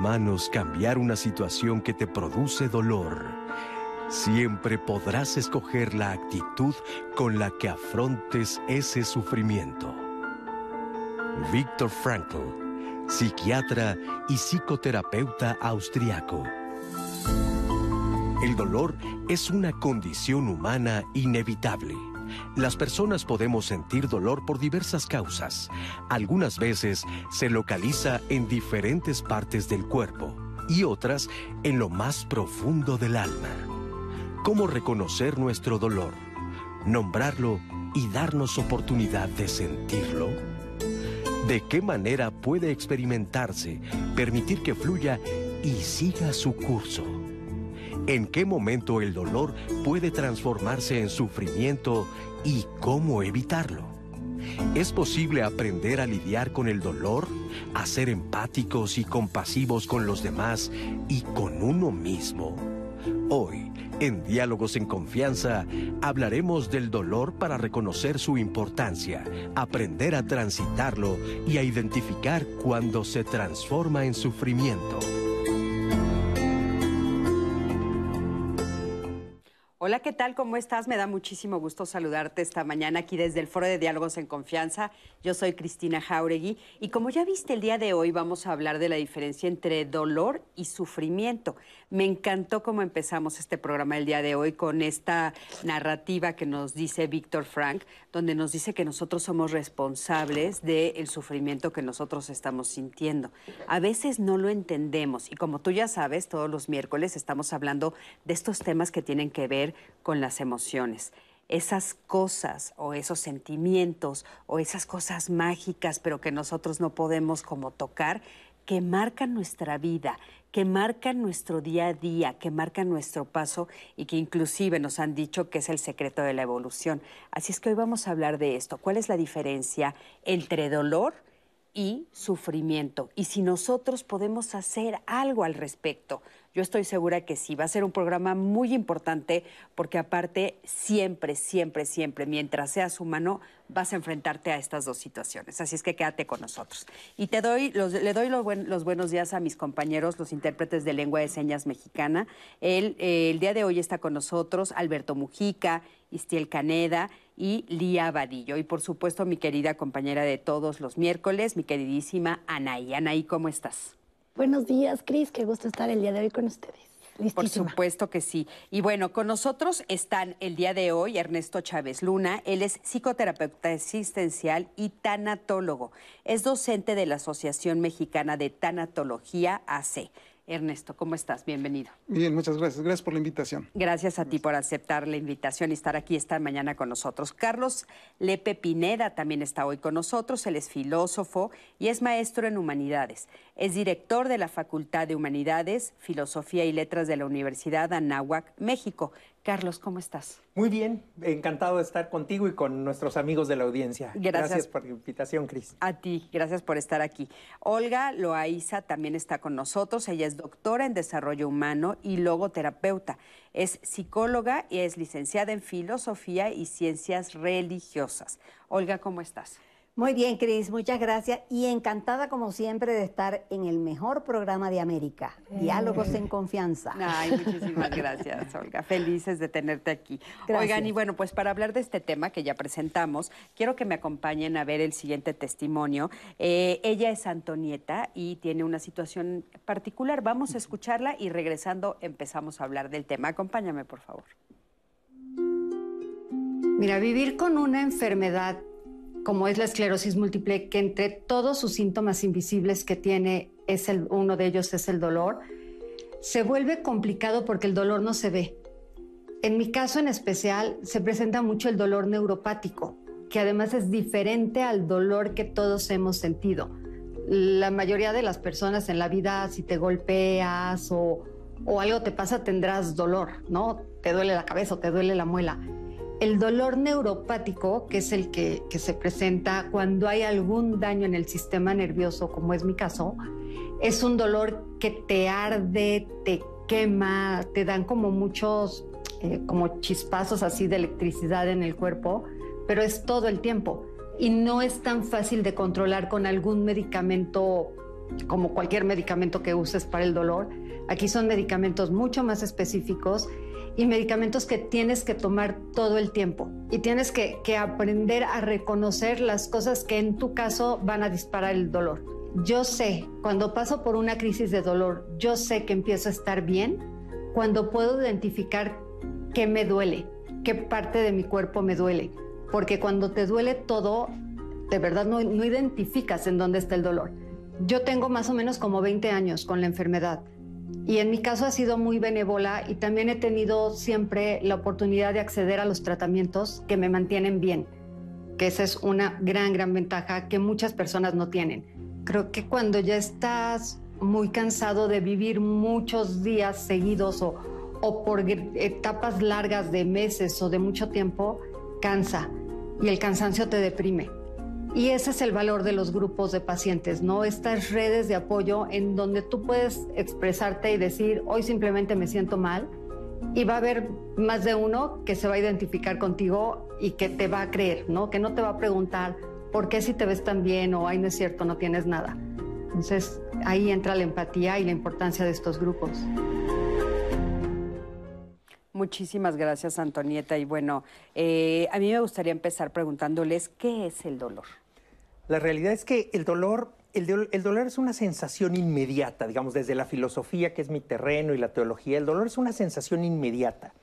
manos cambiar una situación que te produce dolor, siempre podrás escoger la actitud con la que afrontes ese sufrimiento. Víctor Frankl, psiquiatra y psicoterapeuta austriaco. El dolor es una condición humana inevitable. Las personas podemos sentir dolor por diversas causas. Algunas veces se localiza en diferentes partes del cuerpo y otras en lo más profundo del alma. ¿Cómo reconocer nuestro dolor? Nombrarlo y darnos oportunidad de sentirlo. ¿De qué manera puede experimentarse, permitir que fluya y siga su curso? ¿En qué momento el dolor puede transformarse en sufrimiento y cómo evitarlo? ¿Es posible aprender a lidiar con el dolor, a ser empáticos y compasivos con los demás y con uno mismo? Hoy, en Diálogos en Confianza, hablaremos del dolor para reconocer su importancia, aprender a transitarlo y a identificar cuando se transforma en sufrimiento. Hola, ¿qué tal? ¿Cómo estás? Me da muchísimo gusto saludarte esta mañana aquí desde el Foro de Diálogos en Confianza. Yo soy Cristina Jauregui y como ya viste el día de hoy vamos a hablar de la diferencia entre dolor y sufrimiento. Me encantó cómo empezamos este programa el día de hoy con esta narrativa que nos dice Víctor Frank, donde nos dice que nosotros somos responsables del sufrimiento que nosotros estamos sintiendo. A veces no lo entendemos y como tú ya sabes, todos los miércoles estamos hablando de estos temas que tienen que ver con las emociones esas cosas o esos sentimientos o esas cosas mágicas, pero que nosotros no podemos como tocar, que marcan nuestra vida, que marcan nuestro día a día, que marcan nuestro paso y que inclusive nos han dicho que es el secreto de la evolución. Así es que hoy vamos a hablar de esto. ¿Cuál es la diferencia entre dolor y sufrimiento? Y si nosotros podemos hacer algo al respecto. Yo estoy segura que sí, va a ser un programa muy importante porque aparte siempre, siempre, siempre, mientras seas humano, vas a enfrentarte a estas dos situaciones. Así es que quédate con nosotros. Y te doy, le doy los, buenos días a mis compañeros, los intérpretes de lengua de señas mexicana. El, el día de hoy está con nosotros Alberto Mujica, Istiel Caneda y Lía Vadillo. Y por supuesto mi querida compañera de todos los miércoles, mi queridísima Anaí. Anaí, ¿cómo estás? Buenos días, Cris. Qué gusto estar el día de hoy con ustedes. Por supuesto que sí. Y bueno, con nosotros están el día de hoy Ernesto Chávez Luna. Él es psicoterapeuta existencial y tanatólogo. Es docente de la Asociación Mexicana de Tanatología AC. Ernesto, ¿cómo estás? Bienvenido. Bien, muchas gracias. Gracias por la invitación. Gracias a ti por aceptar la invitación y estar aquí esta mañana con nosotros. Carlos Lepe Pineda también está hoy con nosotros. Él es filósofo y es maestro en humanidades. Es director de la Facultad de Humanidades, Filosofía y Letras de la Universidad Anáhuac, México. Carlos, ¿cómo estás? Muy bien, encantado de estar contigo y con nuestros amigos de la audiencia. Gracias, por la invitación, Cris. A ti, gracias por estar aquí. Olga Loaiza también está con nosotros. Ella es doctora en desarrollo humano y logoterapeuta. Es psicóloga y es licenciada en filosofía y ciencias religiosas. Olga, ¿cómo estás? Muy bien, Cris, muchas gracias y encantada como siempre de estar en el mejor programa de América, Diálogos en Confianza. Ay, muchísimas gracias, Olga. Felices de tenerte aquí. Oigan, y bueno, pues para hablar de este tema que ya presentamos, quiero que me acompañen a ver el siguiente testimonio. Eh, ella es Antonieta y tiene una situación particular. Vamos a escucharla y regresando empezamos a hablar del tema. Acompáñame, por favor. Mira, vivir con una enfermedad como es la esclerosis múltiple, que entre todos sus síntomas invisibles que tiene, es uno de ellos es el dolor, se vuelve complicado porque el dolor no se ve. En mi caso en especial se presenta mucho el dolor neuropático, que además es diferente al dolor que todos hemos sentido. La mayoría de las personas en la vida, si te golpeas o, o algo te pasa, tendrás dolor, ¿no? Te duele la cabeza o te duele la muela el dolor neuropático, que es el que, se presenta cuando hay algún daño en el sistema nervioso, como es mi caso, es un dolor que te arde, te quema, te dan como muchos, eh, como chispazos así de electricidad en el cuerpo, pero es todo el tiempo y no es tan fácil de controlar con algún medicamento como cualquier medicamento que uses para el dolor. Aquí son medicamentos mucho más específicos y medicamentos que tienes que tomar todo el tiempo y tienes que, aprender a reconocer las cosas que en tu caso van a disparar el dolor. Yo sé, cuando paso por una crisis de dolor, yo sé que empiezo a estar bien cuando puedo identificar qué me duele, qué parte de mi cuerpo me duele. Porque cuando te duele todo, de verdad no, no identificas en dónde está el dolor. Yo tengo más o menos como 20 años con la enfermedad y en mi caso ha sido muy benévola y también he tenido siempre la oportunidad de acceder a los tratamientos que me mantienen bien, que esa es una gran, gran ventaja que muchas personas no tienen. Creo que cuando ya estás muy cansado de vivir muchos días seguidos o, o por etapas largas de meses o de mucho tiempo, cansa y el cansancio te deprime. Y ese es el valor de los grupos de pacientes, ¿no? Estas redes de apoyo en donde tú puedes expresarte y decir, hoy simplemente me siento mal, y va a haber más de uno que se va a identificar contigo y que te va a creer, ¿no? Que no te va a preguntar, ¿por qué si te ves tan bien? o, ay, no es cierto, no tienes nada. Entonces, ahí entra la empatía y la importancia de estos grupos. Muchísimas gracias, Antonieta. Y bueno, eh, a mí me gustaría empezar preguntándoles, ¿qué es el dolor? La realidad es que el dolor, el, dolor es una sensación inmediata, digamos, desde la filosofía, que es mi terreno, y la teología, el dolor es una sensación inmediata.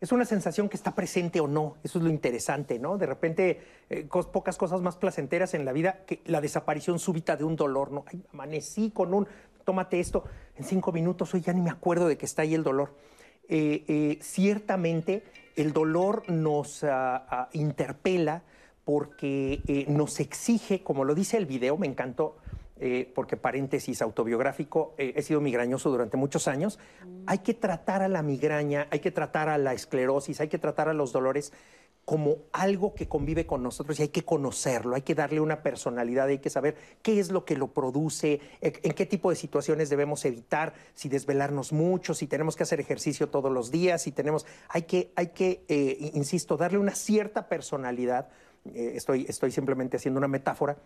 Es una sensación que está presente o no, eso es lo interesante, ¿no? De repente, eh, pocas cosas más placenteras en la vida que la desaparición súbita de un dolor, ¿no? amanecí con un, tómate esto, en cinco minutos, hoy ya ni me acuerdo de que está ahí el dolor. Eh, eh, ciertamente el dolor nos ah, ah, interpela, porque eh, nos exige, como lo dice el video, me encantó, eh, porque paréntesis autobiográfico, eh, he sido migrañoso durante muchos años, hay que tratar a la migraña, hay que tratar a la esclerosis, hay que tratar a los dolores como algo que convive con nosotros y hay que conocerlo, hay que darle una personalidad, hay que saber qué es lo que lo produce, en qué tipo de situaciones debemos evitar, si desvelarnos mucho, si tenemos que hacer ejercicio todos los días, si tenemos, hay que, hay que insisto, darle una cierta personalidad eh, estoy, estoy simplemente haciendo una metáfora,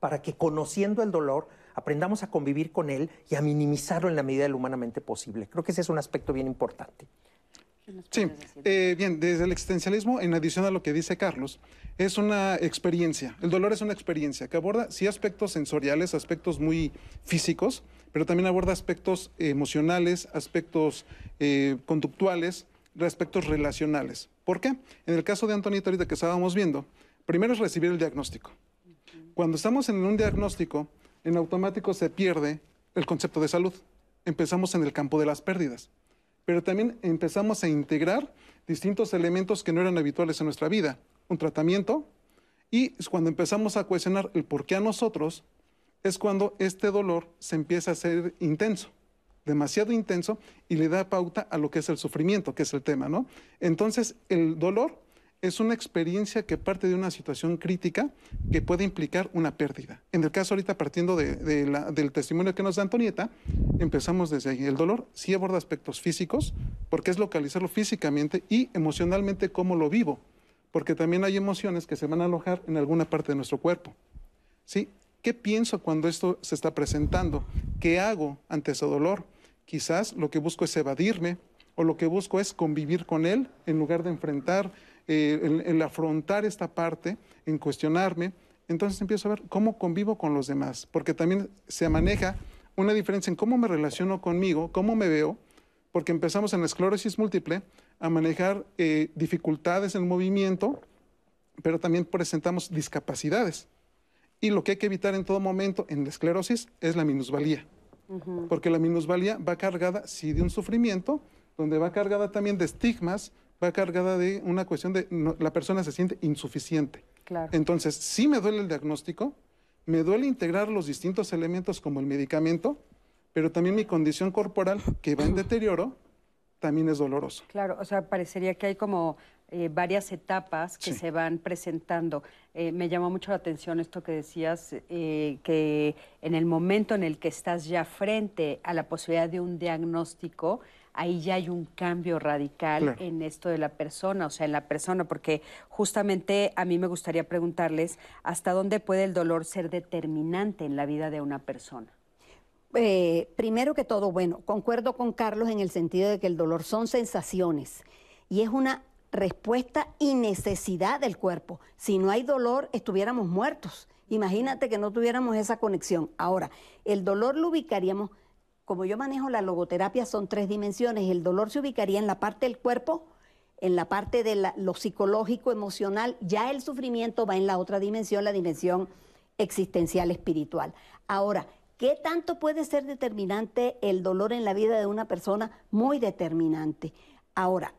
para que conociendo el dolor aprendamos a convivir con él y a minimizarlo en la medida de lo humanamente posible. Creo que ese es un aspecto bien importante. Sí, eh, bien, desde el existencialismo, en adición a lo que dice Carlos, es una experiencia. El dolor es una experiencia que aborda, sí, aspectos sensoriales, aspectos muy físicos, pero también aborda aspectos emocionales, aspectos eh, conductuales, aspectos relacionales. ¿Por qué? En el caso de Antonieta, ahorita que estábamos viendo, primero es recibir el diagnóstico. Cuando estamos en un diagnóstico, en automático se pierde el concepto de salud. Empezamos en el campo de las pérdidas. Pero también empezamos a integrar distintos elementos que no eran habituales en nuestra vida. Un tratamiento y cuando empezamos a cuestionar el por qué a nosotros, es cuando este dolor se empieza a hacer intenso demasiado intenso y le da pauta a lo que es el sufrimiento, que es el tema, ¿no? Entonces, el dolor es una experiencia que parte de una situación crítica que puede implicar una pérdida. En el caso ahorita, partiendo del testimonio que nos da Antonieta, empezamos desde ahí. El dolor sí aborda aspectos físicos, porque es localizarlo físicamente y emocionalmente cómo lo vivo, porque también hay emociones que se van a alojar en alguna parte de nuestro cuerpo. ¿Sí? ¿Qué pienso cuando esto se está presentando? ¿Qué hago ante ese dolor? Quizás lo que busco es evadirme o lo que busco es convivir con él en lugar de enfrentar, eh, afrontar esta parte, en cuestionarme. Entonces empiezo a ver cómo convivo con los demás, porque también se maneja una diferencia en cómo me relaciono conmigo, cómo me veo, porque empezamos en la esclerosis múltiple a manejar eh, dificultades en el movimiento, pero también presentamos discapacidades. Y lo que hay que evitar en todo momento en la esclerosis es la minusvalía porque la minusvalía va cargada, sí, de un sufrimiento, donde va cargada también de estigmas, va cargada de una cuestión de la persona se siente insuficiente. Entonces, sí me duele el diagnóstico, me duele integrar los distintos elementos como el medicamento, pero también mi condición corporal, que va en deterioro, también es doloroso. Claro, o sea, parecería que hay como eh, varias etapas que se van presentando. Eh, me llamó mucho la atención esto que decías, eh, que en el momento en el que estás ya frente a la posibilidad de un diagnóstico, ahí ya hay un cambio radical en esto de la persona, o sea, en la persona, porque justamente a mí me gustaría preguntarles hasta dónde puede el dolor ser determinante en la vida de una persona. Eh, primero que todo, bueno, concuerdo con Carlos en el sentido de que el dolor son sensaciones y es una respuesta y necesidad del cuerpo. Si no hay dolor, estuviéramos muertos. Imagínate que no tuviéramos esa conexión. Ahora, el dolor lo ubicaríamos, como yo manejo la logoterapia, son tres dimensiones. El dolor se ubicaría en la parte del cuerpo, en la parte de lo psicológico, emocional. Ya el sufrimiento va en la otra dimensión, la dimensión existencial, espiritual. Ahora, ¿qué tanto puede ser determinante el dolor en la vida de una persona? Muy determinante. Ahora,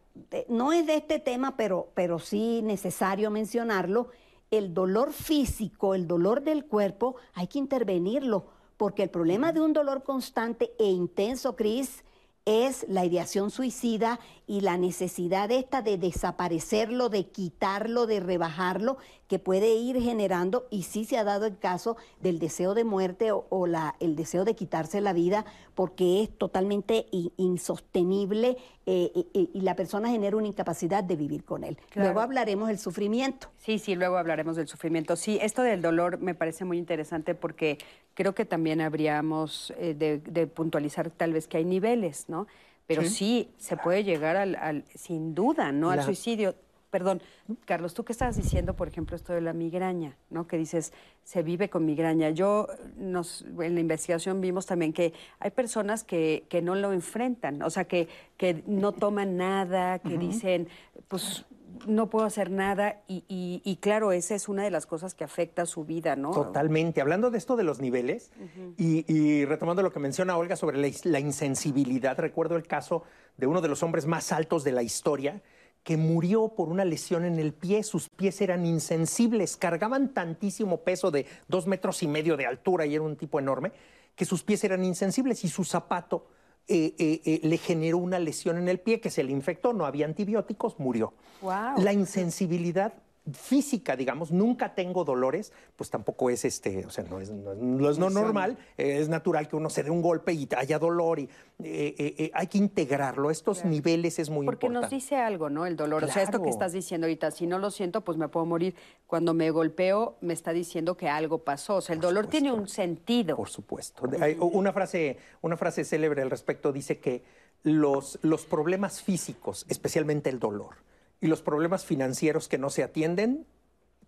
no es de este tema, pero, pero sí necesario mencionarlo, el dolor físico, el dolor del cuerpo, hay que intervenirlo, porque el problema de un dolor constante e intenso, Cris, es la ideación suicida y la necesidad esta de desaparecerlo, de quitarlo, de rebajarlo, que puede ir generando, y sí se ha dado el caso del deseo de muerte o, la, el deseo de quitarse la vida, porque es totalmente insostenible eh, y, la persona genera una incapacidad de vivir con él. Luego hablaremos del sufrimiento. Sí, sí, luego hablaremos del sufrimiento. Sí, esto del dolor me parece muy interesante porque creo que también habríamos eh, de, puntualizar tal vez que hay niveles, ¿no? Pero sí, se puede llegar al, sin duda, ¿no? Al suicidio. Perdón, Carlos, tú qué estabas diciendo, por ejemplo, esto de la migraña, ¿no? Que dices, se vive con migraña. Yo, nos, en la investigación vimos también que hay personas que, que no lo enfrentan, o sea, que, que no toman nada, que dicen, pues no puedo hacer nada y, claro, esa es una de las cosas que afecta a su vida, ¿no? Totalmente. Hablando de esto de los niveles y, retomando lo que menciona Olga sobre la, insensibilidad, recuerdo el caso de uno de los hombres más altos de la historia que murió por una lesión en el pie, sus pies eran insensibles, cargaban tantísimo peso de dos metros y medio de altura y era un tipo enorme, que sus pies eran insensibles y su zapato eh, eh, eh, le generó una lesión en el pie que se le infectó, no había antibióticos, murió. La insensibilidad física, digamos, nunca tengo dolores, pues tampoco es este, o sea, no es, no, normal, es natural que uno se dé un golpe y haya dolor y eh, eh, eh, hay que integrarlo. Estos niveles es muy importante. Porque nos dice algo, ¿no? El dolor. O sea, esto que estás diciendo ahorita, si no lo siento, pues me puedo morir. Cuando me golpeo, me está diciendo que algo pasó. O sea, el dolor tiene un sentido. Por supuesto. Hay una frase, una frase célebre al respecto dice que los, los problemas físicos, especialmente el dolor, y los problemas financieros que no se atienden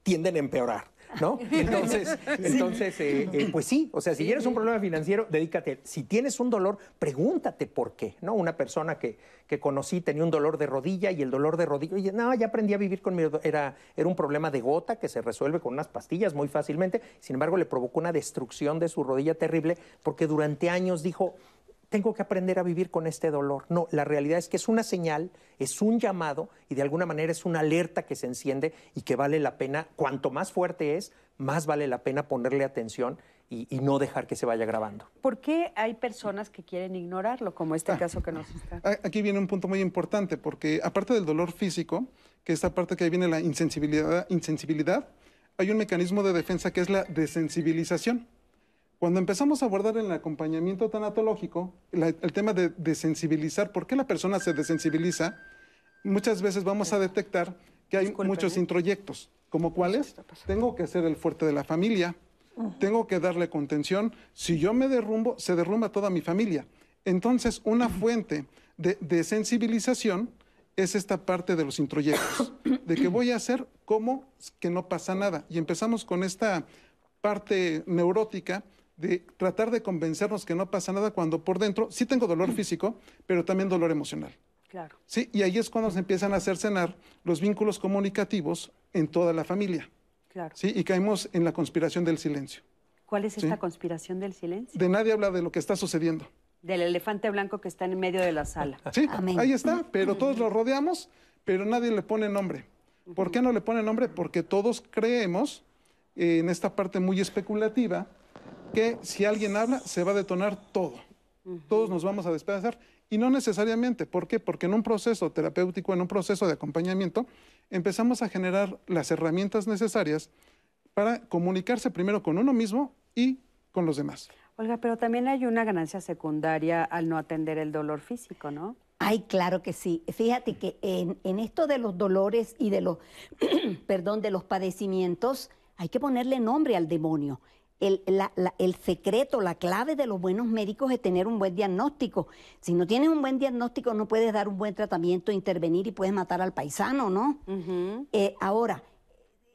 tienden a empeorar. ¿No? Entonces, entonces eh, eh, pues sí, o sea, si tienes un problema financiero, dedícate. Si tienes un dolor, pregúntate por qué, ¿no? Una persona que, que conocí tenía un dolor de rodilla y el dolor de rodilla, y no, ya aprendí a vivir con mi, era, era un problema de gota que se resuelve con unas pastillas muy fácilmente, sin embargo le provocó una destrucción de su rodilla terrible porque durante años dijo, tengo que aprender a vivir con este dolor. No, la realidad es que es una señal, es un llamado y de alguna manera es una alerta que se enciende y que vale la pena, cuanto más fuerte es, más vale la pena ponerle atención y, no dejar que se vaya grabando. ¿Por qué hay personas que quieren ignorarlo, como este ah, caso que nos está? Aquí viene un punto muy importante, porque aparte del dolor físico, que esta parte que ahí viene la insensibilidad, insensibilidad, hay un mecanismo de defensa que es la desensibilización. Cuando empezamos a abordar en el acompañamiento tanatológico el tema de desensibilizar, ¿por qué la persona se desensibiliza? Muchas veces vamos a detectar que hay muchos ¿eh? introyectos, como cuáles, tengo que ser el fuerte de la familia, tengo que darle contención, si yo me derrumbo, se derrumba toda mi familia. Entonces, una fuente de, de sensibilización es esta parte de los introyectos, de que voy a hacer como que no pasa nada. Y empezamos con esta parte neurótica de tratar de convencernos que no pasa nada cuando por dentro sí tengo dolor físico, pero también dolor emocional. Claro. Sí, y ahí es cuando se empiezan a hacer cenar los vínculos comunicativos en toda la familia. Claro. Sí, y caemos en la conspiración del silencio. ¿Cuál es esta conspiración del silencio? De nadie habla de lo que está sucediendo. Del elefante blanco que está en medio de la sala. Sí, ahí está, pero todos lo rodeamos, pero nadie le pone nombre. ¿Por qué no le pone nombre? Porque todos creemos en esta parte muy especulativa que si alguien habla, se va a detonar todo. Todos nos vamos a despedazar. Y no necesariamente. ¿Por qué? Porque en un proceso terapéutico, en un proceso de acompañamiento, empezamos a generar las herramientas necesarias para comunicarse primero con uno mismo y con los demás. Olga, pero también hay una ganancia secundaria al no atender el dolor físico, ¿no? Ay, claro que sí. Fíjate que en, en esto de los dolores y de los, perdón, de los padecimientos, hay que ponerle nombre al demonio el, el, secreto, la clave de los buenos médicos es tener un buen diagnóstico. Si no tienes un buen diagnóstico, no puedes dar un buen tratamiento, intervenir y puedes matar al paisano, ¿no? Eh, ahora,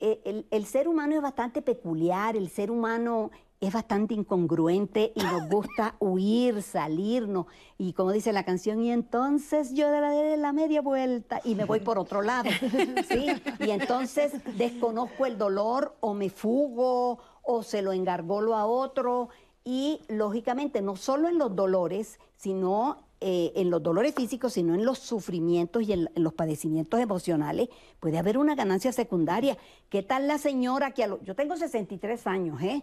eh, el, ser humano es bastante peculiar, el ser humano es bastante incongruente y nos gusta huir, salirnos. Y como dice la canción, y entonces yo daré la media vuelta y me voy por otro lado. ¿sí? Y entonces desconozco el dolor o me fugo o se lo engargolo a otro. Y lógicamente, no solo en los dolores, sino eh, en los dolores físicos, sino en los sufrimientos y en, los padecimientos emocionales, puede haber una ganancia secundaria. ¿Qué tal la señora que a los... Yo tengo 63 años, ¿eh?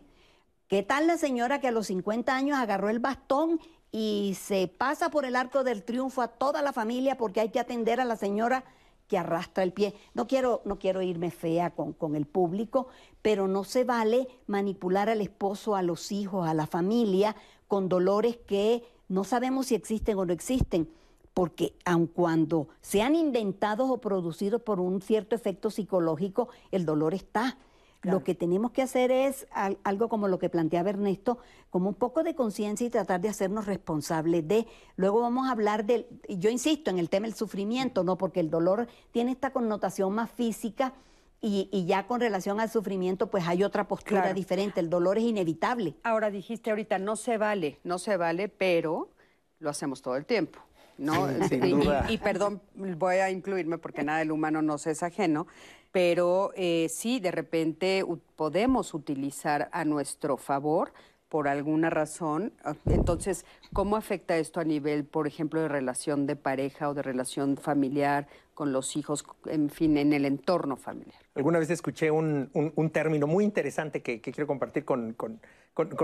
¿Qué tal la señora que a los 50 años agarró el bastón y se pasa por el arco del triunfo a toda la familia porque hay que atender a la señora que arrastra el pie. No quiero, no quiero irme fea con, con, el público, pero no se vale manipular al esposo, a los hijos, a la familia con dolores que no sabemos si existen o no existen, porque aun cuando sean inventados o producidos por un cierto efecto psicológico, el dolor está. Lo que tenemos que hacer es algo como lo que planteaba Ernesto, como un poco de conciencia y tratar de hacernos responsables de. Luego vamos a hablar del, yo insisto en el tema del sufrimiento, ¿no? Porque el dolor tiene esta connotación más física y, ya con relación al sufrimiento, pues hay otra postura diferente. El dolor es inevitable. Ahora dijiste ahorita, no se vale, no se vale, pero lo hacemos todo el tiempo. ¿no? y, perdón, voy a incluirme porque nada del humano nos es ajeno, pero eh, sí, de repente podemos utilizar a nuestro favor por alguna razón. Ah, entonces, ¿cómo afecta esto a nivel, por ejemplo, de relación de pareja o de relación familiar con los hijos, en fin, en el entorno familiar? Alguna vez escuché un, término muy interesante que, quiero compartir con,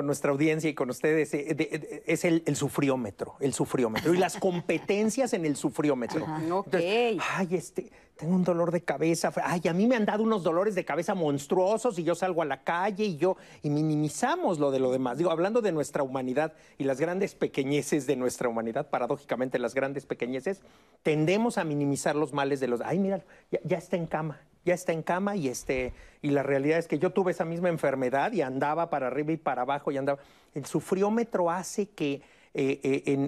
nuestra audiencia y con ustedes. Eh, es el, sufriómetro, el sufriómetro y las competencias en el sufriómetro. ok. ay, este tengo un dolor de cabeza, ay, a mí me han dado unos dolores de cabeza monstruosos y yo salgo a la calle y yo, y minimizamos lo de lo demás. Digo, hablando de nuestra humanidad y las grandes pequeñeces de nuestra humanidad, paradójicamente las grandes pequeñeces, tendemos a minimizar los males de los, ay, mira, ya, está en cama, ya está en cama y este, y la realidad es que yo tuve esa misma enfermedad y andaba para arriba y para abajo y andaba. El sufriómetro hace que eh,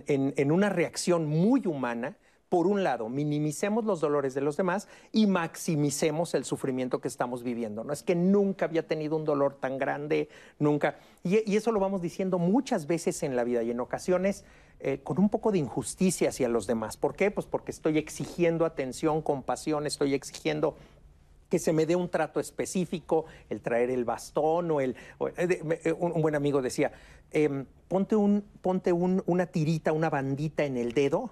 eh, en una reacción muy humana, por un lado, minimicemos los dolores de los demás y maximicemos el sufrimiento que estamos viviendo. No es que nunca había tenido un dolor tan grande, nunca. Y, eso lo vamos diciendo muchas veces en la vida y en ocasiones eh, con un poco de injusticia hacia los demás. ¿Por qué? Pues porque estoy exigiendo atención, compasión, estoy exigiendo que se me dé un trato específico, el traer el bastón o el... Eh, eh, un, buen amigo decía, em, ponte, un, ponte una tirita, una bandita en el dedo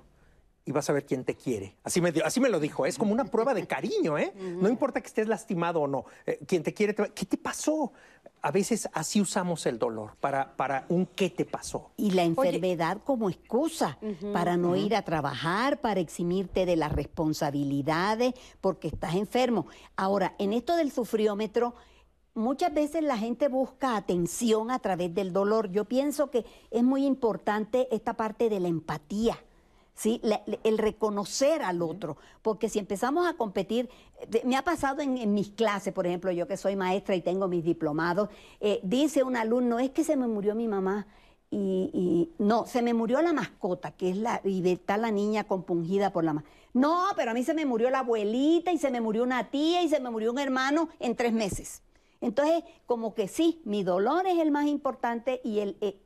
y vas a ver quién te quiere. Así me, así me lo dijo, es como una prueba de cariño, ¿eh? No importa que estés lastimado o no, eh, quien te quiere, ¿qué te pasó? A veces así usamos el dolor para, para un qué te pasó. Y la enfermedad como excusa para no ir a trabajar, para eximirte de las responsabilidades, porque estás enfermo. Ahora, en esto del sufriómetro, muchas veces la gente busca atención a través del dolor. Yo pienso que es muy importante esta parte de la empatía ¿sí? el reconocer al otro, porque si empezamos a competir, me ha pasado en, mis clases, por ejemplo, yo que soy maestra y tengo mis diplomados, eh, dice un alumno, es que se me murió mi mamá. Y, no, se me murió la mascota, que es la, y está la niña compungida por la mascota. No, pero a mí se me murió la abuelita y se me murió una tía y se me murió un hermano en tres meses. Entonces, como que sí, mi dolor es el más importante y el, eh,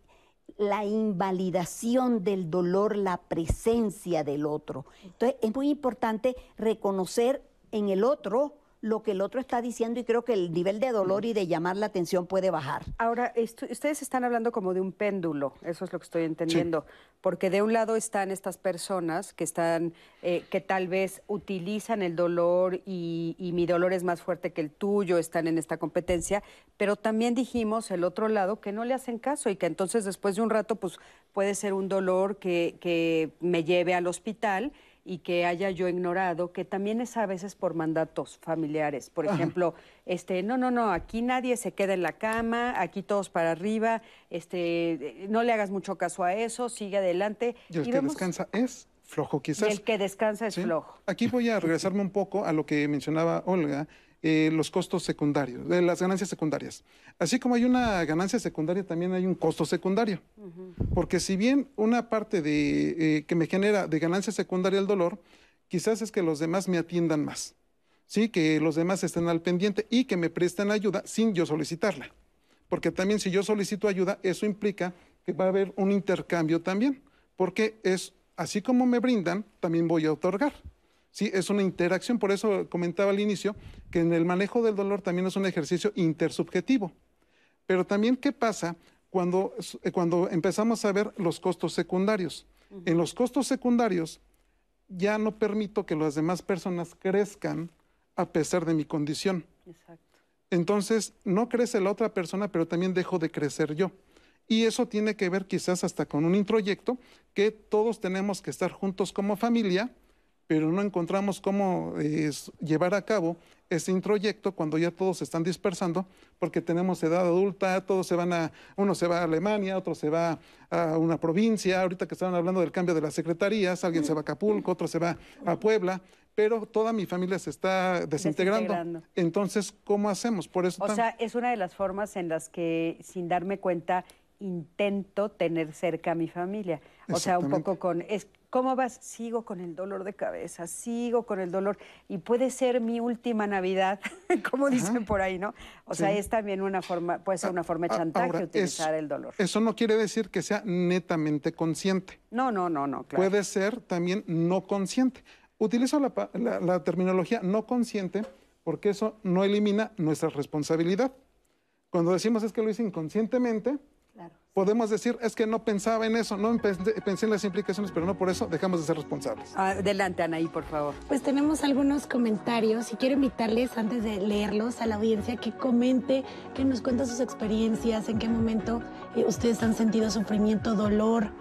la invalidación del dolor, la presencia del otro. Entonces es muy importante reconocer en el otro lo que el otro está diciendo y creo que el nivel de dolor y de llamar la atención puede bajar. Ahora, ustedes están hablando como de un péndulo, eso es lo que estoy entendiendo, porque de un lado están estas personas que están, eh, que tal vez utilizan el dolor y, y, mi dolor es más fuerte que el tuyo, están en esta competencia, pero también dijimos el otro lado que no le hacen caso y que entonces después de un rato pues puede ser un dolor que, que me lleve al hospital y que haya yo ignorado, que también es a veces por mandatos familiares. Por ejemplo, este, no, no, no, aquí nadie se queda en la cama, aquí todos para arriba, este, no le hagas mucho caso a eso, sigue adelante. Y el que descansa es flojo, quizás. el que descansa es flojo. Aquí voy a regresarme un poco a lo que mencionaba Olga eh, los costos secundarios, de las ganancias secundarias. Así como hay una ganancia secundaria, también hay un costo secundario. Porque si bien una parte de, eh, que me genera de ganancia secundaria el dolor, quizás es que los demás me atiendan más. ¿sí? que los demás estén al pendiente y que me presten ayuda sin yo solicitarla. Porque también si yo solicito ayuda, eso implica que va a haber un intercambio también, porque es así como me brindan, también voy a otorgar. Sí, es una interacción, por eso comentaba al inicio que en el manejo del dolor también es un ejercicio intersubjetivo. Pero también, ¿qué pasa cuando, cuando empezamos a ver los costos secundarios? En los costos secundarios ya no permito que las demás personas crezcan a pesar de mi condición. Exacto. Entonces, no crece la otra persona, pero también dejo de crecer yo. Y eso tiene que ver quizás hasta con un introyecto que todos tenemos que estar juntos como familia, pero no encontramos cómo llevar a cabo ese introyecto cuando ya todos se están dispersando, porque tenemos edad adulta, todos se van a, uno se va a Alemania, otro se va a una provincia, ahorita que estaban hablando del cambio de las secretarías, alguien se va a Acapulco, otro se va a Puebla, pero toda mi familia se está desintegrando. Entonces, ¿cómo hacemos? Por eso. O sea, es una de las formas en las que, sin darme cuenta, intento tener cerca a mi familia. O sea, un poco con, es, ¿cómo vas? Sigo con el dolor de cabeza, sigo con el dolor. Y puede ser mi última Navidad, como dicen por ahí, ¿no? O sea, es también una forma, puede ser una forma de chantaje utilizar el dolor. Eso no quiere decir que sea netamente consciente. No, no, no, no, claro. Puede ser también no consciente. Utilizo la, terminología no consciente porque eso no elimina nuestra responsabilidad. Cuando decimos es que lo hice inconscientemente, podemos decir es que no pensaba en eso, no pensé, en las implicaciones, pero no por eso dejamos de ser responsables. Adelante, Anaí, por favor. Pues tenemos algunos comentarios y quiero invitarles, antes de leerlos, a la audiencia que comente, que nos cuente sus experiencias, en qué momento eh, ustedes han sentido sufrimiento, dolor,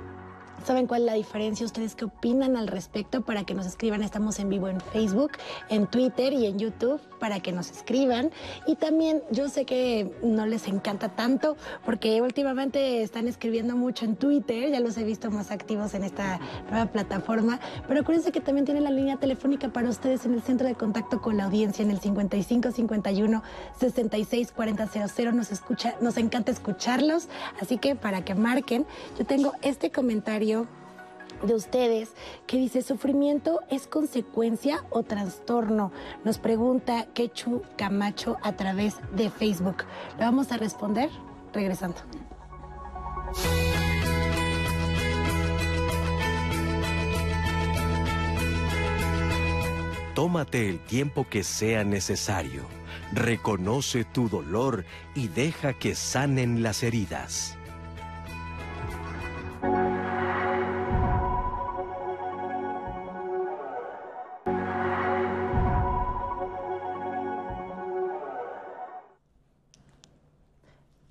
¿Saben cuál es la diferencia? ¿Ustedes qué opinan al respecto? Para que nos escriban, estamos en vivo en Facebook, en Twitter y en YouTube para que nos escriban. Y también yo sé que no les encanta tanto porque últimamente están escribiendo mucho en Twitter, ya los he visto más activos en esta nueva plataforma, pero acuérdense que también tiene la línea telefónica para ustedes en el centro de contacto con la audiencia en el 55 51 66 40 00. Nos escucha, nos encanta escucharlos, así que para que marquen, yo tengo este comentario de ustedes que dice sufrimiento es consecuencia o trastorno. Nos pregunta Quechu Camacho a través de Facebook. Le vamos a responder regresando. Tómate el tiempo que sea necesario. Reconoce tu dolor y deja que sanen las heridas.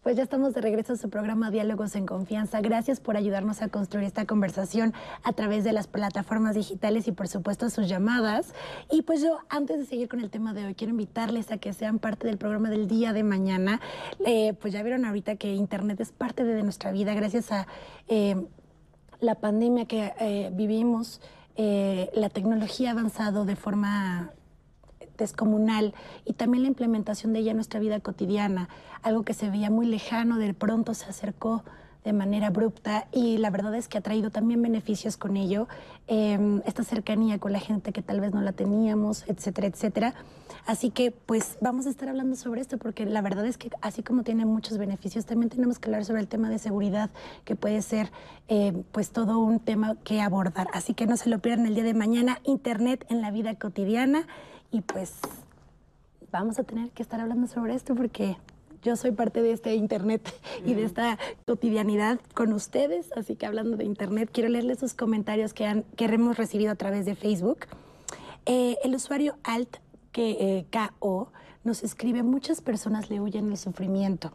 Pues ya estamos de regreso a su programa Diálogos en Confianza. Gracias por ayudarnos a construir esta conversación a través de las plataformas digitales y por supuesto sus llamadas. Y pues yo, antes de seguir con el tema de hoy, quiero invitarles a que sean parte del programa del día de mañana. Eh, pues ya vieron ahorita que Internet es parte de nuestra vida gracias a eh, la pandemia que eh, vivimos. la tecnología ha avanzado de forma descomunal y también la implementación de ella en nuestra vida cotidiana, algo que se veía muy lejano, de pronto se acercó de manera abrupta y la verdad es que ha traído también beneficios con ello, em, esta cercanía con la gente que tal vez no la teníamos, etcétera, etcétera. Así que pues vamos a estar hablando sobre esto porque la verdad es que así como tiene muchos beneficios, también tenemos que hablar sobre el tema de seguridad que puede ser em, pues todo un tema que abordar. Así que no se lo pierdan el día de mañana, Internet en la vida cotidiana y pues vamos a tener que estar hablando sobre esto porque yo soy parte de este Internet y de esta cotidianidad con ustedes. Así que hablando de Internet, quiero leerles sus comentarios que, han, que hemos recibido a través de Facebook. Eh, el usuario alt que, eh, KO nos escribe, muchas personas le huyen el sufrimiento.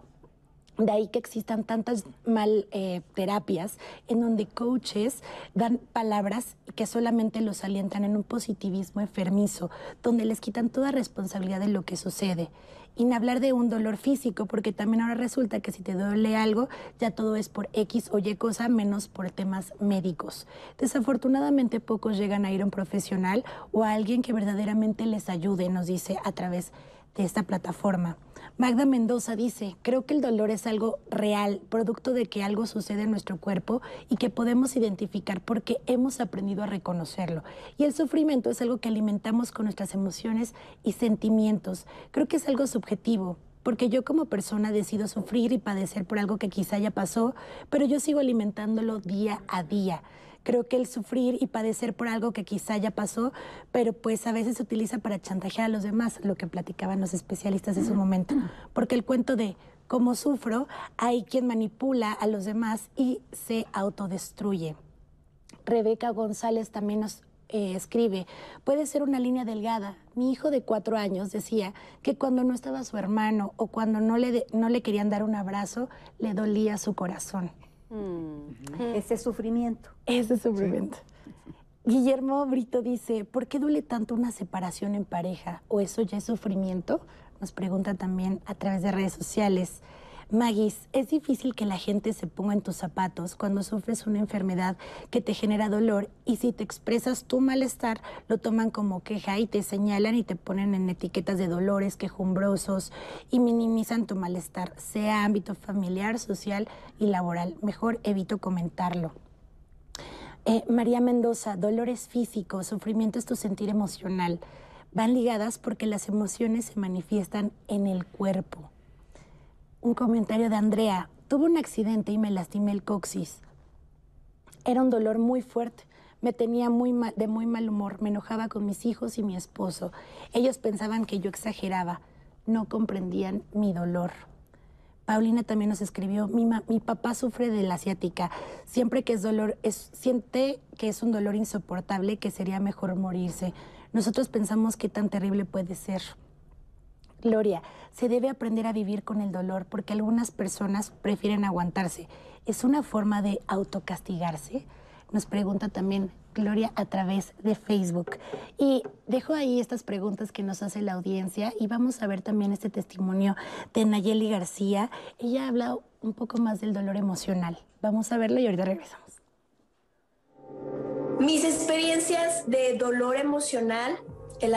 De ahí que existan tantas mal eh, terapias en donde coaches dan palabras que solamente los alientan en un positivismo enfermizo, donde les quitan toda responsabilidad de lo que sucede. Y ni hablar de un dolor físico, porque también ahora resulta que si te duele algo, ya todo es por X o Y cosa, menos por temas médicos. Desafortunadamente pocos llegan a ir a un profesional o a alguien que verdaderamente les ayude, nos dice a través de esta plataforma. Magda Mendoza dice, creo que el dolor es algo real, producto de que algo sucede en nuestro cuerpo y que podemos identificar porque hemos aprendido a reconocerlo. Y el sufrimiento es algo que alimentamos con nuestras emociones y sentimientos. Creo que es algo subjetivo, porque yo como persona decido sufrir y padecer por algo que quizá ya pasó, pero yo sigo alimentándolo día a día. Creo que el sufrir y padecer por algo que quizá ya pasó, pero pues a veces se utiliza para chantajear a los demás, lo que platicaban los especialistas en su momento. Porque el cuento de cómo sufro, hay quien manipula a los demás y se autodestruye. Rebeca González también nos eh, escribe, puede ser una línea delgada. Mi hijo de cuatro años decía que cuando no estaba su hermano o cuando no le, no le querían dar un abrazo, le dolía su corazón. Ese sufrimiento. Ese sufrimiento. Guillermo Brito dice, ¿por qué duele tanto una separación en pareja? ¿O eso ya es sufrimiento? Nos pregunta también a través de redes sociales. Magis, es difícil que la gente se ponga en tus zapatos cuando sufres una enfermedad que te genera dolor y si te expresas tu malestar, lo toman como queja y te señalan y te ponen en etiquetas de dolores quejumbrosos y minimizan tu malestar, sea ámbito familiar, social y laboral. Mejor evito comentarlo. Eh, María Mendoza, dolores físicos, sufrimiento es tu sentir emocional. Van ligadas porque las emociones se manifiestan en el cuerpo un comentario de Andrea. Tuve un accidente y me lastimé el coxis. Era un dolor muy fuerte. Me tenía muy de muy mal humor. Me enojaba con mis hijos y mi esposo. Ellos pensaban que yo exageraba. No comprendían mi dolor. Paulina también nos escribió, mi, mi papá sufre de la asiática. Siempre que es dolor, siente que es un dolor insoportable, que sería mejor morirse. Nosotros pensamos qué tan terrible puede ser. Gloria, se debe aprender a vivir con el dolor porque algunas personas prefieren aguantarse. ¿Es una forma de autocastigarse? Nos pregunta también Gloria a través de Facebook. Y dejo ahí estas preguntas que nos hace la audiencia y vamos a ver también este testimonio de Nayeli García. Ella ha hablado un poco más del dolor emocional. Vamos a verlo y ahorita regresamos. Mis experiencias de dolor emocional, el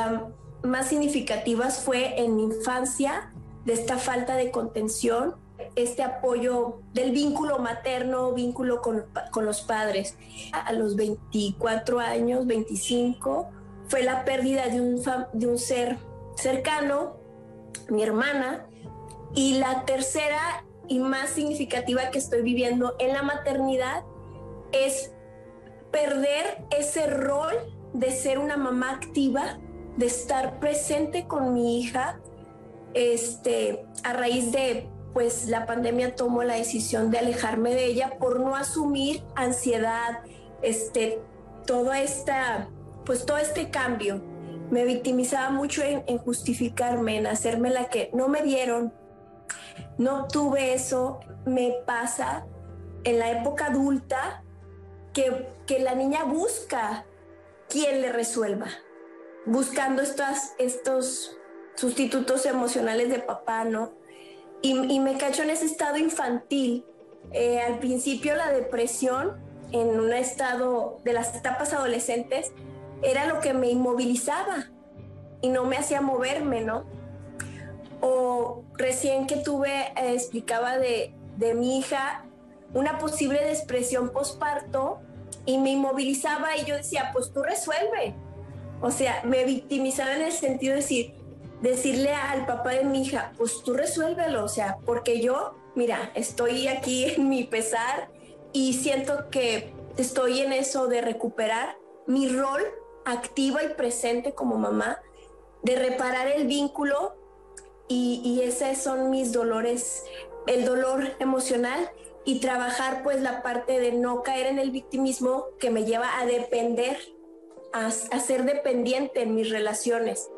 más significativas fue en mi infancia, de esta falta de contención, este apoyo del vínculo materno, vínculo con, los padres. A los 24 años, 25, fue la pérdida de un, de un ser cercano, mi hermana, y la tercera y más significativa que estoy viviendo en la maternidad es perder ese rol de ser una mamá activa de estar presente con mi hija. Este, a raíz de pues la pandemia tomó la decisión de alejarme de ella por no asumir ansiedad, este, toda esta, pues todo este cambio. Me victimizaba mucho en, justificarme, en hacerme la que no me dieron, no tuve eso, me pasa en la época adulta que, que la niña busca quien le resuelva buscando estos sustitutos emocionales de papá, ¿no? Y, me cacho en ese estado infantil. Eh, al principio la depresión en un estado de las etapas adolescentes era lo que me inmovilizaba y no me hacía moverme, ¿no? O recién que tuve, eh, explicaba de, de mi hija una posible depresión posparto y me inmovilizaba y yo decía, pues tú resuelve, o sea, me victimizaba en el sentido de decir, decirle al papá de mi hija, pues tú resuélvelo, o sea, porque yo, mira, estoy aquí en mi pesar y siento que estoy en eso de recuperar mi rol activa y presente como mamá, de reparar el vínculo y, y esos son mis dolores, el dolor emocional y trabajar pues la parte de no caer en el victimismo que me lleva a depender a, ser dependiente en mis relaciones.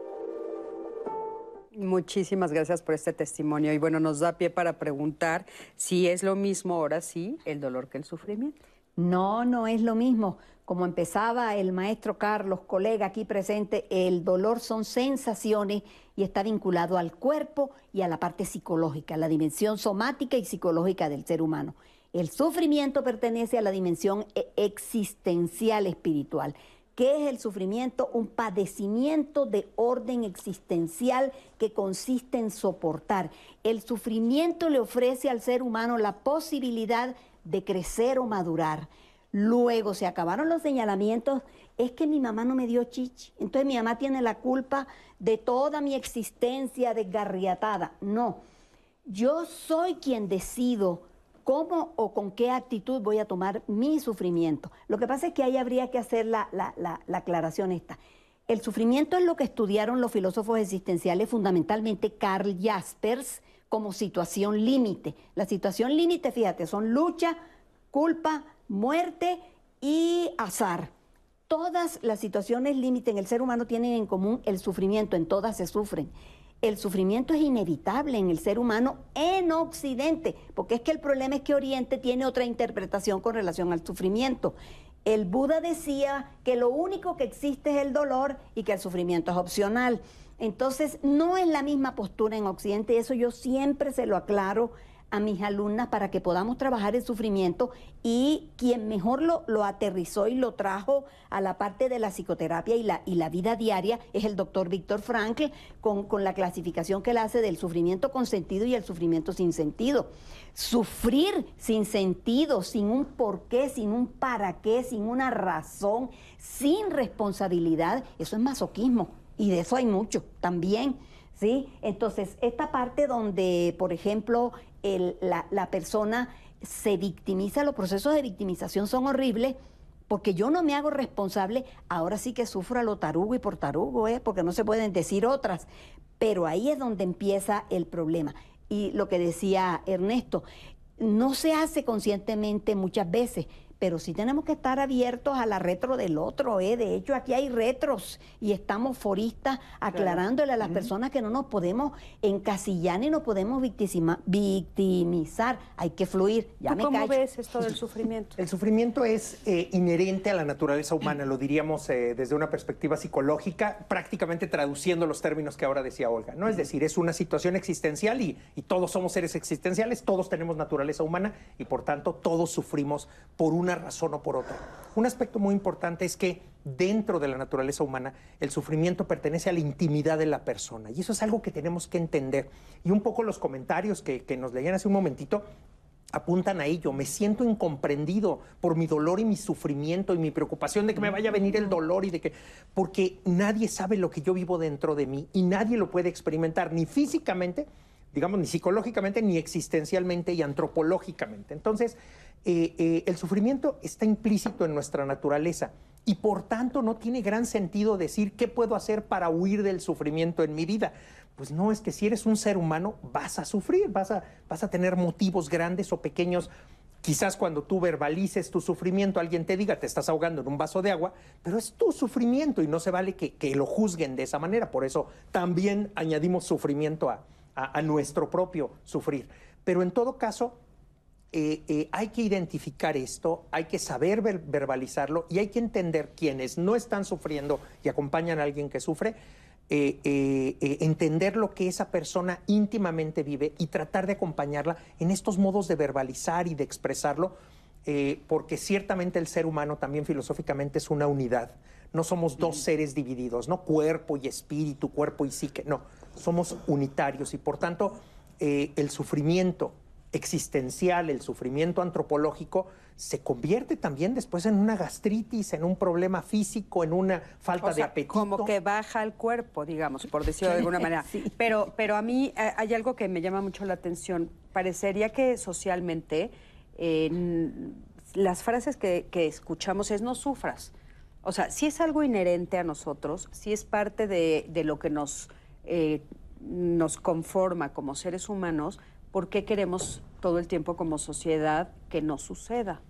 Muchísimas gracias por este testimonio y bueno, nos da pie para preguntar si es lo mismo ahora sí el dolor que el sufrimiento. No, no es lo mismo. Como empezaba el maestro Carlos, colega aquí presente, el dolor son sensaciones y está vinculado al cuerpo y a la parte psicológica, la dimensión somática y psicológica del ser humano. El sufrimiento pertenece a la dimensión e-, existencial espiritual ¿Qué es el sufrimiento? Un padecimiento de orden existencial que consiste en soportar. El sufrimiento le ofrece al ser humano la posibilidad de crecer o madurar. Luego se acabaron los señalamientos, es que mi mamá no me dio chichi, entonces mi mamá tiene la culpa de toda mi existencia desgarriatada. No, yo soy quien decido cómo o con qué actitud voy a tomar mi sufrimiento. Lo que pasa es que ahí habría que hacer la, aclaración esta. El sufrimiento es lo que estudiaron los filósofos existenciales, fundamentalmente Carl Jaspers, como situación límite. La situación límite, fíjate, son lucha, culpa, muerte y azar. Todas las situaciones límite en el ser humano tienen en común el sufrimiento, en todas se sufren el sufrimiento es inevitable en el ser humano en Occidente, porque es que el problema es que Oriente tiene otra interpretación con relación al sufrimiento. El Buda decía que lo único que existe es el dolor y que el sufrimiento es opcional. Entonces, no es la misma postura en Occidente, eso yo siempre se lo aclaro a mis alumnas para que podamos trabajar el sufrimiento y quien mejor lo, lo, aterrizó y lo trajo a la parte de la psicoterapia y la, y la vida diaria es el doctor Víctor Frankl con, con la clasificación que él hace del sufrimiento con sentido y el sufrimiento sin sentido. Sufrir sin sentido, sin un porqué, sin un para qué, sin una razón, sin responsabilidad, eso es masoquismo y de eso hay mucho también. ¿Sí? Entonces, esta parte donde, por ejemplo, la, persona se victimiza, los procesos de victimización son horribles, porque yo no me hago responsable, ahora sí que sufro a lo tarugo y por tarugo, ¿eh? porque no se pueden decir otras, pero ahí es donde empieza el problema. Y lo que decía Ernesto, no se hace conscientemente muchas veces, pero sí tenemos que estar abiertos a la retro del otro. ¿eh? De hecho, aquí hay retros y estamos foristas aclarándole a las personas que no nos podemos encasillar ni nos podemos victimizar. Hay que fluir. Ya ¿Cómo ves esto del sufrimiento? El sufrimiento es eh, inherente a la naturaleza humana, lo diríamos eh, desde una perspectiva psicológica, prácticamente traduciendo los términos que ahora decía Olga. ¿no? Es decir, es una situación existencial y, y todos somos seres existenciales, todos tenemos naturaleza humana y por tanto todos sufrimos por una razón o por otra. Un aspecto muy importante es que dentro de la naturaleza humana el sufrimiento pertenece a la intimidad de la persona y eso es algo que tenemos que entender. Y un poco los comentarios que, nos leían hace un momentito apuntan a ello. Me siento incomprendido por mi dolor y mi sufrimiento y mi preocupación de que me vaya a venir el dolor y de que... Porque nadie sabe lo que yo vivo dentro de mí y nadie lo puede experimentar, ni físicamente, digamos, ni psicológicamente, ni existencialmente y antropológicamente. Entonces, eh, eh, el sufrimiento está implícito en nuestra naturaleza y por tanto no tiene gran sentido decir qué puedo hacer para huir del sufrimiento en mi vida. Pues no, es que si eres un ser humano vas a sufrir, vas a, vas a tener motivos grandes o pequeños. Quizás cuando tú verbalices tu sufrimiento, alguien te diga, te estás ahogando en un vaso de agua, pero es tu sufrimiento y no se vale que, lo juzguen de esa manera. Por eso también añadimos sufrimiento a nuestro propio sufrir. Pero en todo caso, eh, eh, hay que identificar esto, hay que saber verbalizarlo y hay que entender quienes no están sufriendo y acompañan a alguien que sufre, eh, entender lo que esa persona íntimamente vive y tratar de acompañarla en estos modos de verbalizar y de expresarlo, porque ciertamente el ser humano también filosóficamente es una unidad. No somos dos seres divididos, no cuerpo y espíritu, cuerpo y psique, no, somos unitarios y por tanto el sufrimiento existencial, el sufrimiento antropológico, se convierte también después en una gastritis, en un problema físico, en una falta de apetito. Como que baja el cuerpo, digamos, por decirlo de alguna manera. Pero, pero a mí eh, hay algo que me llama mucho la atención. Parecería que socialmente las frases que, escuchamos es no sufras. O sea, si es algo inherente a nosotros, si es parte de, lo que nos, eh, nos conforma como seres humanos, ¿por qué queremos todo el tiempo como sociedad que no suceda?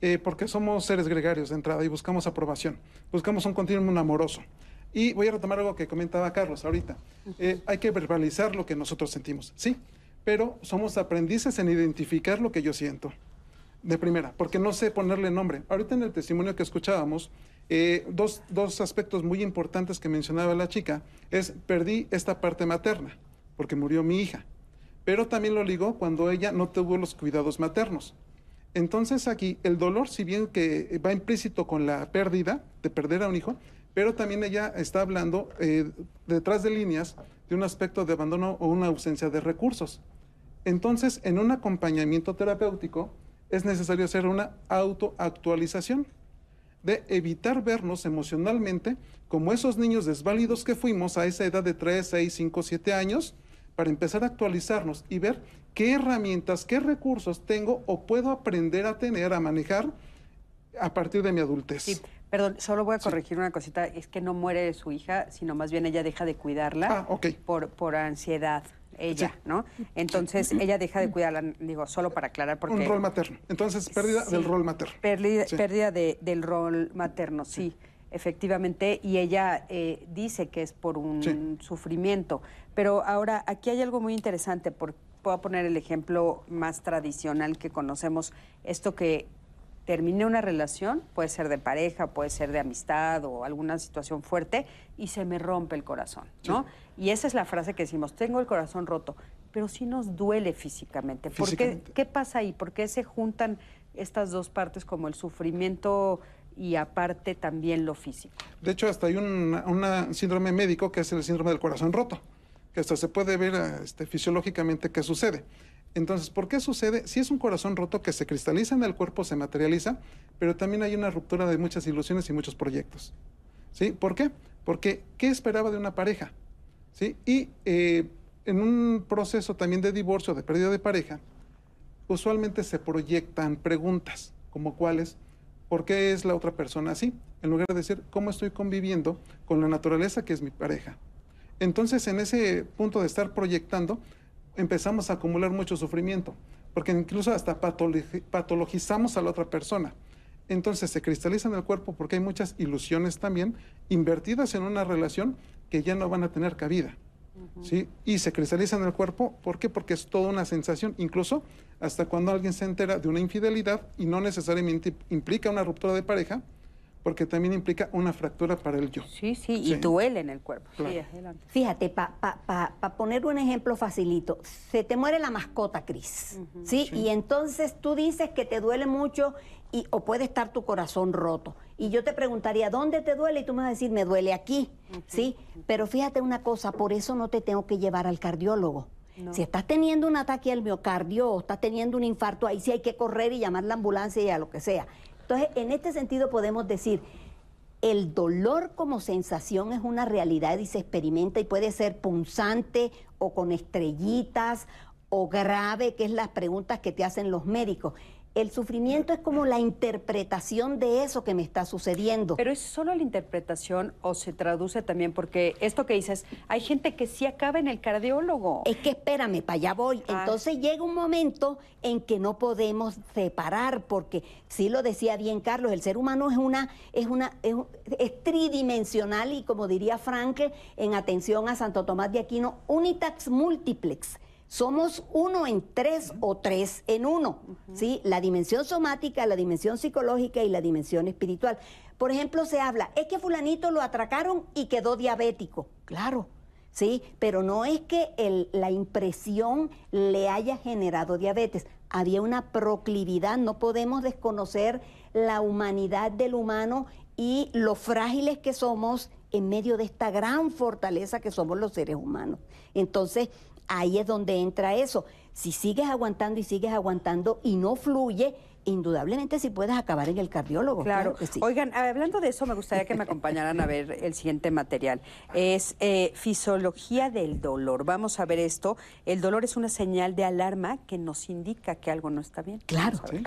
Eh, porque somos seres gregarios de entrada y buscamos aprobación, buscamos un continuum amoroso. Y voy a retomar algo que comentaba Carlos ahorita. Eh, hay que verbalizar lo que nosotros sentimos, sí, pero somos aprendices en identificar lo que yo siento. De primera, porque no sé ponerle nombre. Ahorita en el testimonio que escuchábamos, eh, dos, dos aspectos muy importantes que mencionaba la chica es perdí esta parte materna, porque murió mi hija pero también lo ligó cuando ella no tuvo los cuidados maternos. Entonces aquí el dolor, si bien que va implícito con la pérdida, de perder a un hijo, pero también ella está hablando eh, detrás de líneas de un aspecto de abandono o una ausencia de recursos. Entonces, en un acompañamiento terapéutico es necesario hacer una autoactualización de evitar vernos emocionalmente como esos niños desválidos que fuimos a esa edad de 3, 6, 5, 7 años, para empezar a actualizarnos y ver qué herramientas, qué recursos tengo o puedo aprender a tener, a manejar a partir de mi adultez. Sí, perdón, solo voy a corregir una cosita, es que no muere su hija, sino más bien ella deja de cuidarla Ah, por, por ansiedad, ella, ¿no? Entonces ella deja de cuidarla, digo, solo para aclarar porque... Un rol materno. Entonces, pérdida Sí. del rol materno. Pérdida, Sí. pérdida de- del rol materno, sí, efectivamente. Y ella eh, dice que es por un sufrimiento. Pero ahora, aquí hay algo muy interesante. Por, puedo poner el ejemplo más tradicional que conocemos. Esto que termine una relación, puede ser de pareja, puede ser de amistad o alguna situación fuerte, y se me rompe el corazón, ¿no? Y esa es la frase que decimos, tengo el corazón roto, pero sí nos duele físicamente. ¿Por qué, Físicamente. qué pasa ahí? ¿Por qué se juntan estas dos partes como el sufrimiento y aparte también lo físico? De hecho, hasta hay un síndrome médico que es el síndrome del corazón roto, que hasta se puede ver este, fisiológicamente qué sucede. Entonces, ¿por qué sucede? Si es un corazón roto que se cristaliza en el cuerpo, se materializa, pero también hay una ruptura de muchas ilusiones y muchos proyectos. ¿Sí? ¿Por qué? Porque ¿qué esperaba de una pareja? ¿Sí? Y eh, en un proceso también de divorcio, de pérdida de pareja, usualmente se proyectan preguntas, como cuáles, ¿por qué es la otra persona así? En lugar de decir, ¿cómo estoy conviviendo con la naturaleza que es mi pareja? Entonces, en ese punto de estar proyectando, empezamos a acumular mucho sufrimiento, porque incluso hasta patologi- patologizamos a la otra persona. Entonces se cristaliza en el cuerpo porque hay muchas ilusiones también invertidas en una relación que ya no van a tener cabida. ¿sí? Y se cristaliza en el cuerpo, ¿por qué? Porque es toda una sensación, incluso hasta cuando alguien se entera de una infidelidad y no necesariamente implica una ruptura de pareja, porque también implica una fractura para el yo. Sí, sí, y duele en el cuerpo. Sí, adelante. Fíjate, para pa, pa- pa poner un ejemplo facilito, se te muere la mascota, Cris, ¿sí? Y entonces tú dices que te duele mucho y, o puede estar tu corazón roto. Y yo te preguntaría, ¿dónde te duele? Y tú me vas a decir, me duele aquí, ¿sí? Pero fíjate una cosa, por eso no te tengo que llevar al cardiólogo. Si estás teniendo un ataque al miocardio o estás teniendo un infarto, ahí sí hay que correr y llamar la ambulancia y a lo que sea. Entonces, en este sentido podemos decir, el dolor como sensación es una realidad y se experimenta y puede ser punzante o con estrellitas o grave, que es las preguntas que te hacen los médicos. El sufrimiento es como la interpretación de eso que me está sucediendo. Pero es solo la interpretación o se traduce también, porque esto que dices, hay gente que sí acaba en el cardiólogo. Es que espérame, para allá voy. Ah. Entonces llega un momento en que no podemos separar, porque sí lo decía bien Carlos, el ser humano es una, es una, es, es tridimensional y como diría Frankel, en atención a Santo Tomás de Aquino, unitax multiplex. Somos uno en tres o tres en uno, ¿sí? La dimensión somática, la dimensión psicológica y la dimensión espiritual. Por ejemplo, se habla, es que fulanito lo atracaron y quedó diabético. Claro, ¿sí? Pero no es que el- la impresión le haya generado diabetes. Había una proclividad, no podemos desconocer la humanidad del humano y lo frágiles que somos en medio de esta gran fortaleza que somos los seres humanos. Entonces, ahí es donde entra eso. Si sigues aguantando y sigues aguantando y no fluye, indudablemente si puedes acabar en el cardiólogo. Claro. que sí. Oigan, hablando de eso, me gustaría que me acompañaran a ver el siguiente material. Es eh, fisiología del dolor. Vamos a ver esto. El dolor es una señal de alarma que nos indica que algo no está bien. Claro. Ver.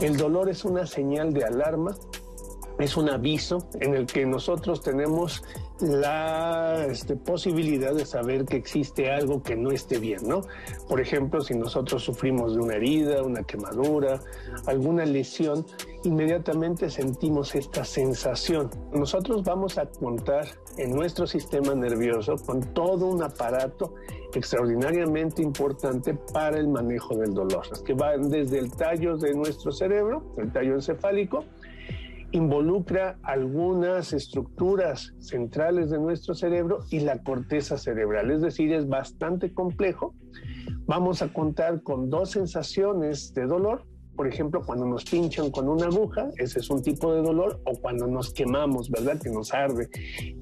El dolor es una señal de alarma, es un aviso en el que nosotros tenemos la este, posibilidad de saber que existe algo que no esté bien, ¿no? Por ejemplo, si nosotros sufrimos de una herida, una quemadura, alguna lesión, inmediatamente sentimos esta sensación. Nosotros vamos a contar en nuestro sistema nervioso con todo un aparato extraordinariamente importante para el manejo del dolor, que van desde el tallo de nuestro cerebro, el tallo encefálico, involucra algunas estructuras centrales de nuestro cerebro y la corteza cerebral, es decir, es bastante complejo. Vamos a contar con dos sensaciones de dolor por ejemplo, cuando nos pinchan con una aguja, ese es un tipo de dolor, o cuando nos quemamos, ¿verdad? Que nos arde.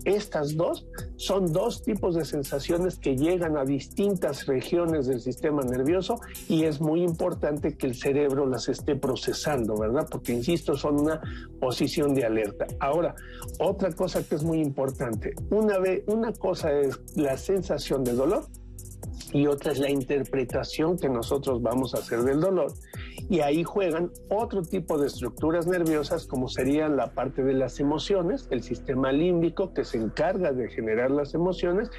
Estas dos son dos tipos de sensaciones que llegan a distintas regiones del sistema nervioso y es muy importante que el cerebro las esté procesando, ¿verdad? Porque, insisto, son una posición de alerta. Ahora, otra cosa que es muy importante, una, vez, una cosa es la sensación de dolor y otra es la interpretación que nosotros vamos a hacer del dolor y ahí juegan otro tipo de estructuras nerviosas como serían la parte de las emociones, el sistema límbico que se encarga de generar las emociones,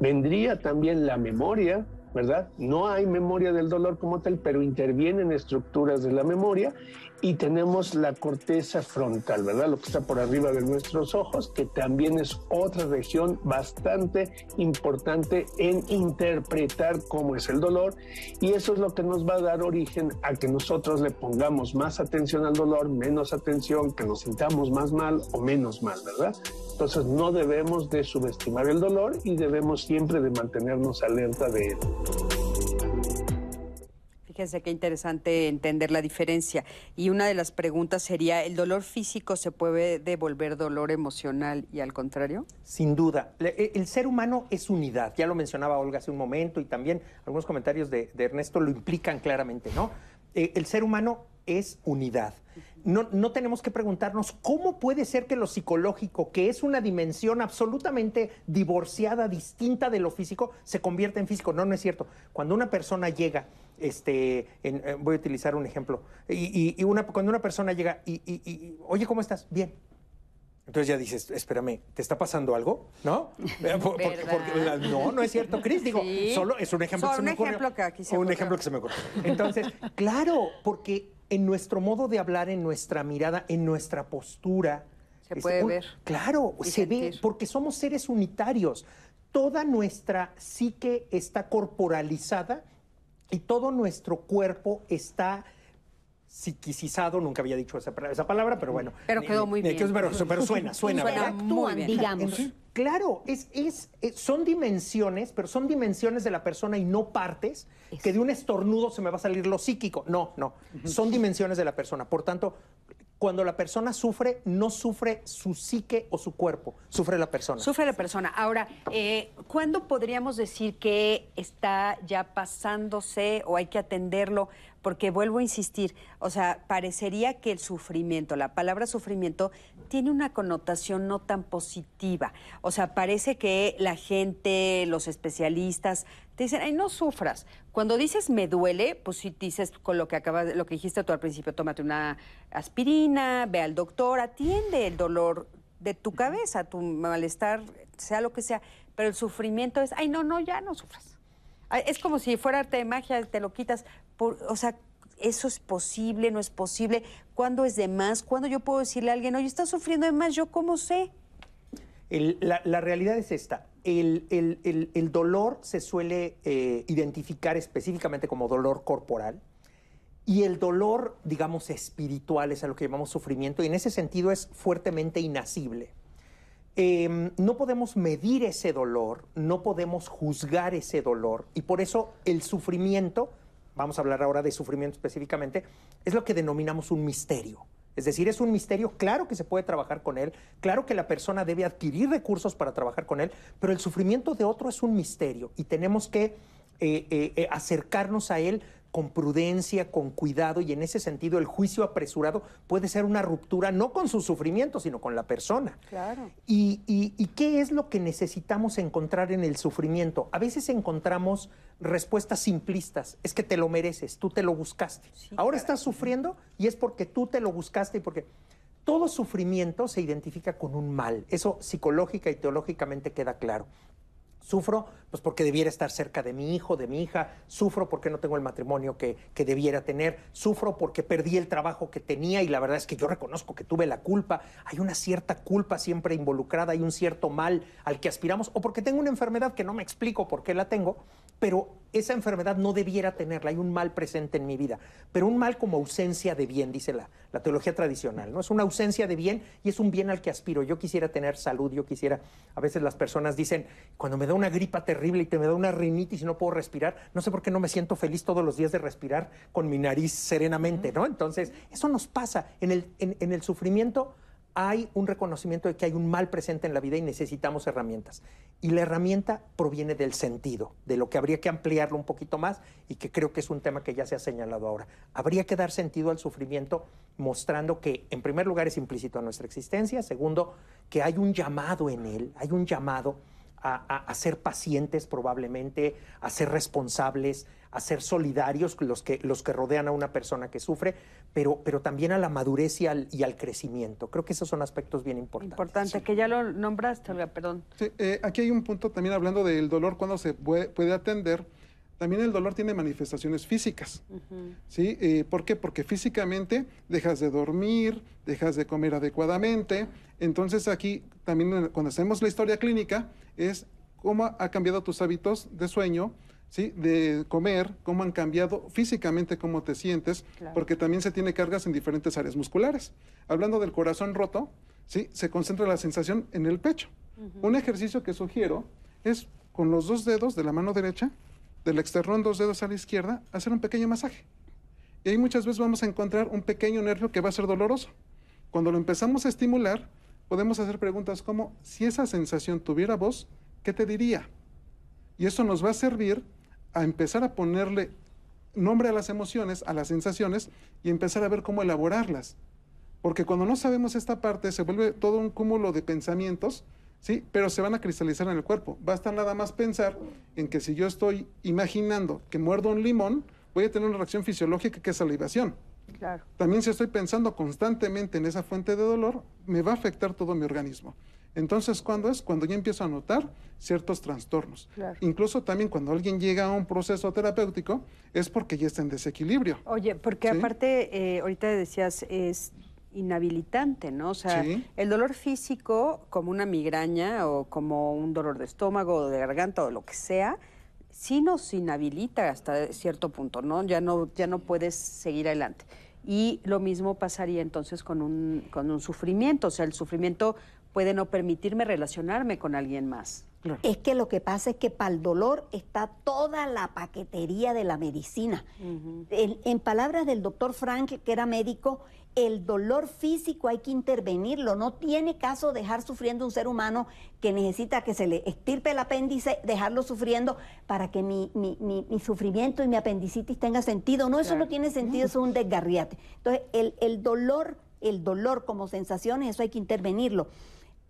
vendría también la memoria, ¿verdad? No hay memoria del dolor como tal, pero intervienen estructuras de la memoria y tenemos la corteza frontal, ¿verdad? Lo que está por arriba de nuestros ojos, que también es otra región bastante importante en interpretar cómo es el dolor y eso es lo que nos va a dar origen a que nosotros le pongamos más atención al dolor, menos atención, que nos sintamos más mal o menos mal, ¿verdad? Entonces no debemos de subestimar el dolor y debemos siempre de mantenernos alerta de él. Fíjense qué interesante entender la diferencia. Y una de las preguntas sería, ¿el dolor físico se puede devolver dolor emocional y al contrario? Sin duda. E, el ser humano es unidad. Ya lo mencionaba Olga hace un momento y también algunos comentarios de, Ernesto lo implican claramente, ¿no? Eh, el ser humano es unidad. No, no, tenemos que preguntarnos cómo puede ser que lo psicológico, que es una dimensión absolutamente divorciada, distinta de lo físico, se convierta en físico. No, no es cierto. Cuando una persona llega este, eh, voy a utilizar un ejemplo, y, una, cuando una persona llega y, oye, ¿cómo estás? Bien. Entonces ya dices, espérame, ¿te está pasando algo? ¿No? Eh, no, no es cierto, Cris. Digo, solo es un ejemplo que se me ejemplo que Un ejemplo que se me ocurre. Entonces, claro, porque en nuestro modo de hablar, en nuestra mirada, en nuestra postura. Se puede ver. Claro, se ve, porque somos seres unitarios. Toda nuestra psique está corporalizada y todo nuestro cuerpo está psiquicizado, nunca había dicho esa, palabra, pero bueno. Pero quedó muy bien. Pero, suena, suena. suena muy bien. digamos. claro, es, es, son dimensiones, pero son dimensiones de la persona y no partes, que de un estornudo se me va a salir lo psíquico. No, no, son dimensiones de la persona. Por tanto, cuando la persona sufre, no sufre su psique o su cuerpo, sufre la persona. Sufre la persona. Ahora, eh, ¿cuándo podríamos decir que está ya pasándose o hay que atenderlo? Porque vuelvo a insistir, o sea, parecería que el sufrimiento, la palabra sufrimiento, tiene una connotación no tan positiva. O sea, parece que la gente, los especialistas, te dicen, ay, no sufras. Cuando dices me duele, pues si dices con lo que acabas, lo que dijiste tú al principio, tómate una aspirina, ve al doctor, atiende el dolor de tu cabeza, tu malestar, sea lo que sea. Pero el sufrimiento es, ay, no, no, ya no sufras. Es como si fuera arte de magia, te lo quitas. Por, o sea, eso es posible, no es posible. ¿Cuándo es de más? ¿Cuándo yo puedo decirle a alguien, oye, estás sufriendo de más? ¿Yo cómo sé? la, realidad es esta. El, dolor se suele eh, identificar específicamente como dolor corporal y el dolor, digamos, espiritual es a lo que llamamos sufrimiento y en ese sentido es fuertemente inasible. Em, no podemos medir ese dolor, no podemos juzgar ese dolor y por eso el sufrimiento, vamos a hablar ahora de sufrimiento específicamente, es lo que denominamos un misterio. Es decir, es un misterio, claro que se puede trabajar con él, claro que la persona debe adquirir recursos para trabajar con él, pero el sufrimiento de otro es un misterio y tenemos que eh, eh, eh, acercarnos a él con prudencia, con cuidado y en ese sentido el juicio apresurado puede ser una ruptura no con su sufrimiento, sino con la persona. Claro. ¿Y, y, qué es lo que necesitamos encontrar en el sufrimiento? A veces encontramos respuestas simplistas. Es que te lo mereces, tú te lo buscaste. Ahora estás sufriendo y es porque tú te lo buscaste y porque todo sufrimiento se identifica con un mal. Eso psicológica y teológicamente queda claro. Sufro pues porque debiera estar cerca de mi hijo, de mi hija. Sufro porque no tengo el matrimonio que, que, debiera tener. Sufro porque perdí el trabajo que tenía y la verdad es que yo reconozco que tuve la culpa. Hay una cierta culpa siempre involucrada, hay un cierto mal al que aspiramos o porque tengo una enfermedad que no me explico por qué la tengo, pero esa enfermedad no debiera tenerla, hay un mal presente en mi vida, pero un mal como ausencia de bien, dice la, la teología tradicional, ¿no? Es una ausencia de bien y es un bien al que aspiro. Yo quisiera tener salud, yo quisiera, a veces las personas dicen, cuando me da una gripa terrible y te me da una rinitis y no puedo respirar, no sé por qué no me siento feliz todos los días de respirar con mi nariz serenamente, ¿no? Entonces, eso nos pasa en el, en, en el sufrimiento hay un reconocimiento de que hay un mal presente en la vida y necesitamos herramientas. Y la herramienta proviene del sentido, de lo que habría que ampliarlo un poquito más y que creo que es un tema que ya se ha señalado ahora. Habría que dar sentido al sufrimiento mostrando que, en primer lugar, es implícito a nuestra existencia, segundo, que hay un llamado en él, hay un llamado a, ser pacientes probablemente, a ser responsables, a ser solidarios los que, los que rodean a una persona que sufre, pero, pero también a la madurez y al, y al crecimiento. Creo que esos son aspectos bien importantes. Importante, que ya lo nombraste, Olga, perdón. Sí, eh, aquí hay un punto también hablando del dolor cuando se puede, puede atender. También el dolor tiene manifestaciones físicas. ¿sí? Eh, ¿Por qué? Porque físicamente dejas de dormir, dejas de comer adecuadamente. Entonces aquí también cuando hacemos la historia clínica es cómo ha cambiado tus hábitos de sueño, ¿sí? de comer, cómo han cambiado físicamente cómo te sientes, porque también se tiene cargas en diferentes áreas musculares. Hablando del corazón roto, ¿sí? se concentra la sensación en el pecho. Un ejercicio que sugiero es con los dos dedos de la mano derecha del externón dos dedos a la izquierda, hacer un pequeño masaje. Y ahí muchas veces vamos a encontrar un pequeño nervio que va a ser doloroso. Cuando lo empezamos a estimular, podemos hacer preguntas como, si esa sensación tuviera voz, ¿qué te diría? Y eso nos va a servir a empezar a ponerle nombre a las emociones, a las sensaciones, y empezar a ver cómo elaborarlas. Porque cuando no sabemos esta parte, se vuelve todo un cúmulo de pensamientos ¿sí? Pero se van a cristalizar en el cuerpo. Basta nada más pensar en que si yo estoy imaginando que muerdo un limón, voy a tener una reacción fisiológica que es salivación. Claro. También si estoy pensando constantemente en esa fuente de dolor, me va a afectar todo mi organismo. Entonces, ¿cuándo es? Cuando ya empiezo a notar ciertos trastornos. Incluso también cuando alguien llega a un proceso terapéutico, es porque ya está en desequilibrio. Oye, porque aparte, eh, ahorita decías, es inhabilitante, ¿no? O sea, el dolor físico, como una migraña o como un dolor de estómago o de garganta o lo que sea, sí nos inhabilita hasta cierto punto, ¿no? Ya no, ya no puedes seguir adelante. Y lo mismo pasaría entonces con un, con un sufrimiento, o sea, el sufrimiento puede no permitirme relacionarme con alguien más. Es que lo que pasa es que para el dolor está toda la paquetería de la medicina. en, palabras del doctor Frank, que era médico, el dolor físico hay que intervenirlo. No tiene caso dejar sufriendo un ser humano que necesita que se le estirpe el apéndice, dejarlo sufriendo para que mi, sufrimiento y mi apendicitis tenga sentido. No, eso no tiene sentido, eso es un desgarriate. Entonces, el, el dolor, el dolor como sensaciones, eso hay que intervenirlo.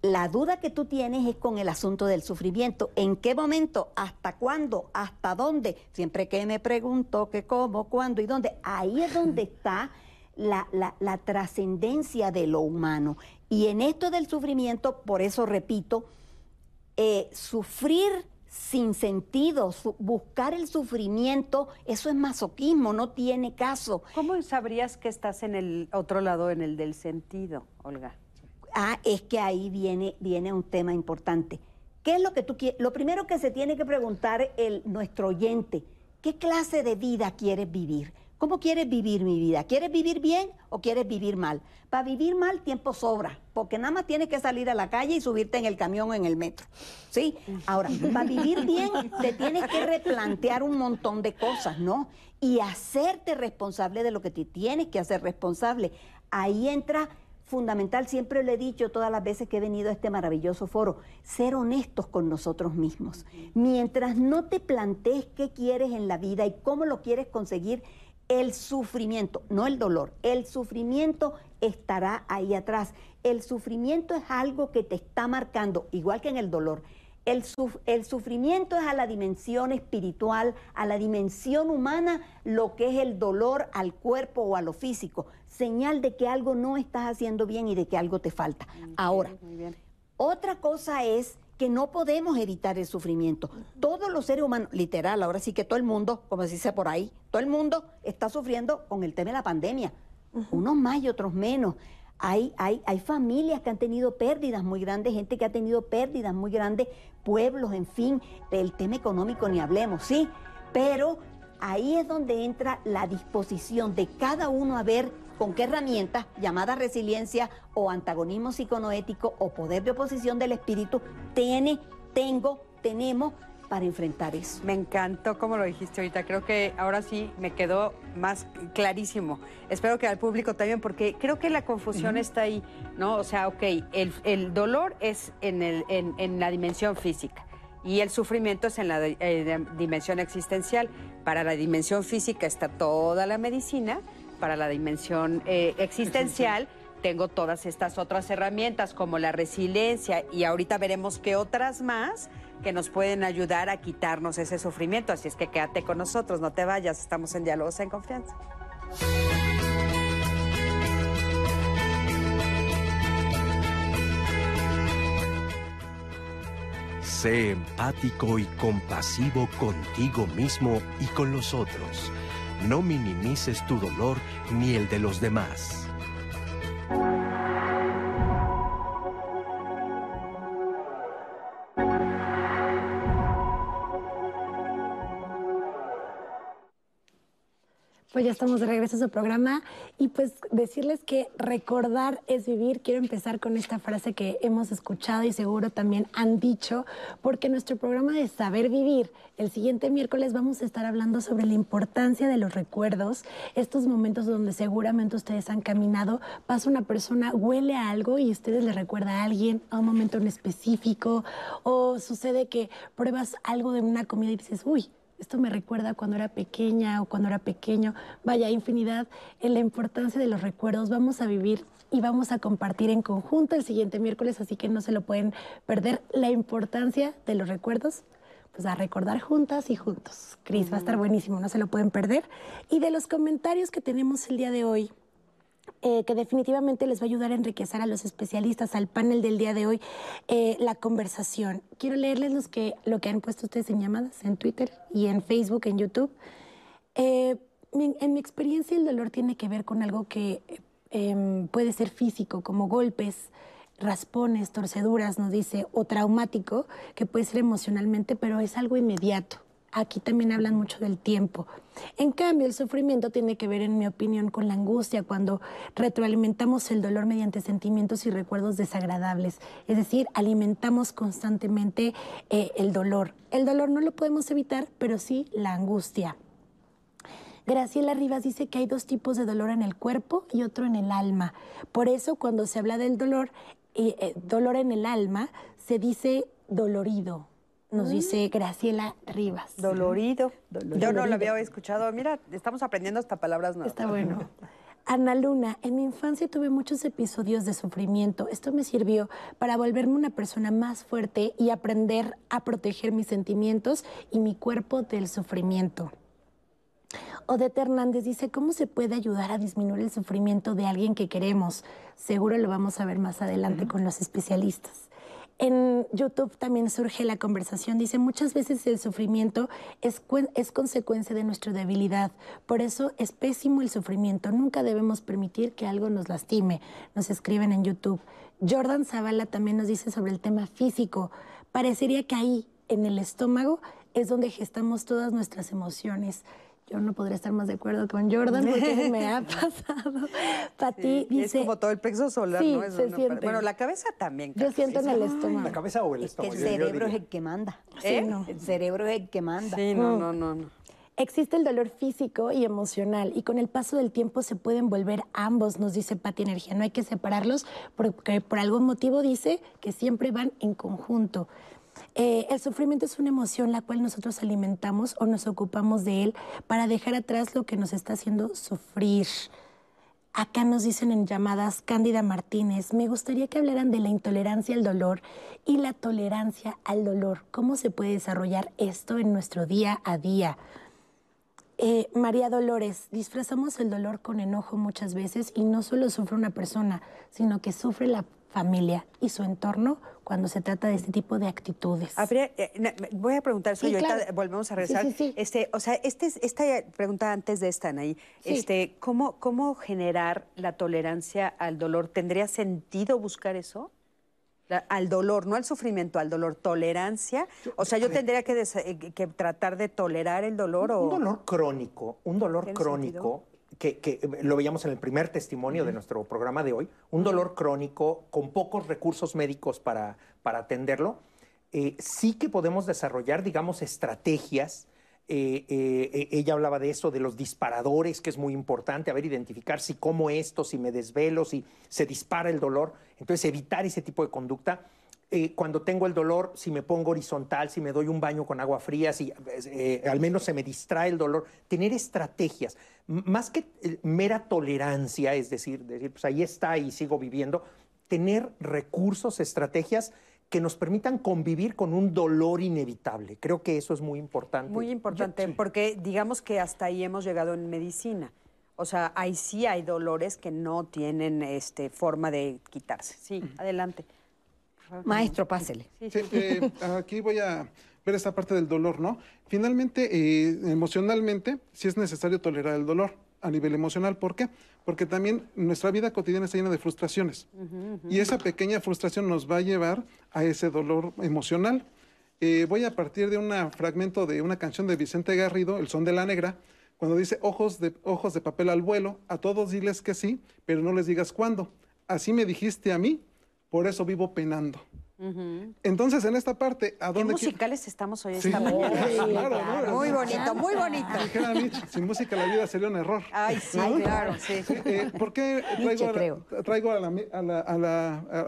La duda que tú tienes es con el asunto del sufrimiento. ¿En qué momento? ¿Hasta cuándo? ¿Hasta dónde? Siempre que me pregunto qué, cómo, cuándo y dónde. Ahí es donde está la, la, trascendencia de lo humano. Y en esto del sufrimiento, por eso repito, eh, sufrir sin sentido, buscar el sufrimiento, eso es masoquismo, no tiene caso. ¿Cómo sabrías que estás en el otro lado, en el del sentido, Olga? Ah, es que ahí viene, viene un tema importante. ¿Qué es lo que tú quieres? Lo primero que se tiene que preguntar el, nuestro oyente, ¿qué clase de vida quieres vivir? ¿Cómo quieres vivir mi vida? ¿Quieres vivir bien o quieres vivir mal? Para vivir mal tiempo sobra, porque nada más tienes que salir a la calle y subirte en el camión o en el metro. ¿Sí? Ahora, para vivir bien te tienes que replantear un montón de cosas, ¿no? Y hacerte responsable de lo que te tienes que hacer responsable. Ahí entra fundamental, siempre lo he dicho todas las veces que he venido a este maravilloso foro, ser honestos con nosotros mismos. Mientras no te plantees qué quieres en la vida y cómo lo quieres conseguir, el sufrimiento, no el dolor, el sufrimiento estará ahí atrás. El sufrimiento es algo que te está marcando, igual que en el dolor. El, el, sufrimiento es a la dimensión espiritual, a la dimensión humana, lo que es el dolor al cuerpo o a lo físico, señal de que algo no estás haciendo bien y de que algo te falta. Ahora, otra cosa es que no podemos evitar el sufrimiento. Todos los seres humanos, literal, ahora sí que todo el mundo, como se dice por ahí, todo el mundo está sufriendo con el tema de la pandemia. Unos más y otros menos. Hay, hay, hay familias que han tenido pérdidas muy grandes, gente que ha tenido pérdidas muy grandes, pueblos, en fin, del tema económico ni hablemos, ¿sí? Pero ahí es donde entra la disposición de cada uno a ver con qué herramientas, llamada resiliencia o antagonismo psiconoético o poder de oposición del espíritu, tiene, tengo, tenemos para enfrentar eso. Me encantó como lo dijiste ahorita. Creo que ahora sí me quedó más clarísimo. Espero que al público también, porque creo que la confusión está ahí, ¿no? O sea, ok, el, el dolor es en, el, en, en, la dimensión física y el sufrimiento es en la eh, dimensión existencial. Para la dimensión física está toda la medicina, para la dimensión eh, existencial tengo todas estas otras herramientas como la resiliencia y ahorita veremos qué otras más que nos pueden ayudar a quitarnos ese sufrimiento. Así es que quédate con nosotros, no te vayas, estamos en Diálogos en Confianza. Sé empático y compasivo contigo mismo y con los otros. No minimices tu dolor ni el de los demás. Pues ya estamos de regreso a su programa y pues decirles que recordar es vivir. Quiero empezar con esta frase que hemos escuchado y seguro también han dicho, porque nuestro programa de Saber Vivir, el siguiente miércoles vamos a estar hablando sobre la importancia de los recuerdos, estos momentos donde seguramente ustedes han caminado, pasa una persona, huele a algo y ustedes le recuerda a alguien, a un momento en específico, o sucede que pruebas algo de una comida y dices, uy, esto me recuerda cuando era pequeña o cuando era pequeño. Vaya, infinidad en la importancia de los recuerdos. Vamos a vivir y vamos a compartir en conjunto el siguiente miércoles, así que no se lo pueden perder. La importancia de los recuerdos, pues a recordar juntas y juntos. Cris, va a estar buenísimo, no se lo pueden perder. Y de los comentarios que tenemos el día de hoy, eh, que definitivamente les va a ayudar a enriquecer a los especialistas, al panel del día de hoy, eh, la conversación. Quiero leerles los que, lo que han puesto ustedes en llamadas, en Twitter y en Facebook, en YouTube. Eh, en mi experiencia, el dolor tiene que ver con algo que em, puede ser físico, como golpes, raspones, torceduras, nos dice, o traumático, que puede ser emocionalmente, pero es algo inmediato aquí también hablan mucho del tiempo. En cambio, el sufrimiento tiene que ver, en mi opinión, con la angustia, cuando retroalimentamos el dolor mediante sentimientos y recuerdos desagradables. Es decir, alimentamos constantemente eh, el dolor. El dolor no lo podemos evitar, pero sí la angustia. Graciela Rivas dice que hay dos tipos de dolor en el cuerpo y otro en el alma. Por eso, cuando se habla del dolor, eh, dolor en el alma, se dice dolorido, nos dice Graciela Rivas. Dolorido. Yo no lo había escuchado. Mira, estamos aprendiendo hasta palabras nuevas. Está bueno. Ana Luna, en mi infancia tuve muchos episodios de sufrimiento. Esto me sirvió para volverme una persona más fuerte y aprender a proteger mis sentimientos y mi cuerpo del sufrimiento. Odette Hernández dice, ¿cómo se puede ayudar a disminuir el sufrimiento de alguien que queremos? Seguro lo vamos a ver más adelante con los especialistas. En YouTube también surge la conversación. Dice, muchas veces el sufrimiento es, es, consecuencia de nuestra debilidad. Por eso es pésimo el sufrimiento. Nunca debemos permitir que algo nos lastime. Nos escriben en YouTube. Jordan Zavala también nos dice sobre el tema físico. Parecería que ahí, en el estómago, es donde gestamos todas nuestras emociones yo no podría estar más de acuerdo con Jordan porque me ha pasado. Pati dice... Es como todo el plexo solar, sí, ¿no? se siente. Bueno, la cabeza también. Yo siento en el estómago. ¿La cabeza o el estómago? el cerebro es el que manda. ¿Eh? Sí, no. El cerebro es el que manda. Sí, no, no, no, no. Existe el dolor físico y emocional y con el paso del tiempo se pueden volver ambos, nos dice Pati Energía. No hay que separarlos porque por algún motivo dice que siempre van en conjunto. Eh, el sufrimiento es una emoción la cual nosotros alimentamos o nos ocupamos de él para dejar atrás lo que nos está haciendo sufrir. Acá nos dicen en llamadas Cándida Martínez, me gustaría que hablaran de la intolerancia al dolor y la tolerancia al dolor. ¿Cómo se puede desarrollar esto en nuestro día a día? Eh, María Dolores, disfrazamos el dolor con enojo muchas veces y no solo sufre una persona, sino que sufre la familia y su entorno cuando se trata de este tipo de actitudes. Eh, voy a preguntar eso y ahorita volvemos a regresar. este, o sea, este, esta pregunta antes de esta, Anaí, este, ¿cómo, ¿cómo generar la tolerancia al dolor? ¿Tendría sentido buscar eso? Al dolor, no al sufrimiento, al dolor. Tolerancia. O sea, yo tendría que, eh, que tratar de tolerar el dolor o... Un dolor crónico, un dolor crónico que, eh, lo veíamos en el primer testimonio de nuestro programa de hoy, un dolor crónico con pocos recursos médicos para, para atenderlo, eh, sí que podemos desarrollar, digamos, estrategias. Eh, ella hablaba de eso, de los disparadores, que es muy importante, a ver, identificar si como esto, si me desvelo, si se dispara el dolor, entonces evitar ese tipo de conducta. cuando tengo el dolor, si me pongo horizontal, si me doy un baño con agua fría, si al menos se me distrae el dolor, tener estrategias más que eh, mera tolerancia, es decir, decir, pues ahí está y sigo viviendo, tener recursos, estrategias que nos permitan convivir con un dolor inevitable. Creo que eso es muy importante. Muy importante, porque digamos que hasta ahí hemos llegado en medicina. O sea, ahí sí hay dolores que no tienen este, forma de quitarse. Sí, adelante. Maestro, pásele. Eh, aquí voy a ver esta parte del dolor, ¿no? Finalmente, eh, emocionalmente, sí es necesario tolerar el dolor a nivel emocional. ¿Por qué? Porque también nuestra vida cotidiana está llena de frustraciones. Y esa pequeña frustración nos va a llevar a ese dolor emocional. Eh, voy a partir de un fragmento de una canción de Vicente Garrido, El son de la negra, cuando dice ojos de, ojos de papel al vuelo, a todos diles que sí, pero no les digas cuándo. Así me dijiste a mí, por eso vivo penando. Entonces, en esta parte, ¿a dónde ¿Qué musicales estamos hoy esta mañana? muy bonito, muy bonito. sin música la vida sería un error. Ay, sí, claro, sí. Eh, ¿Por qué traigo, a,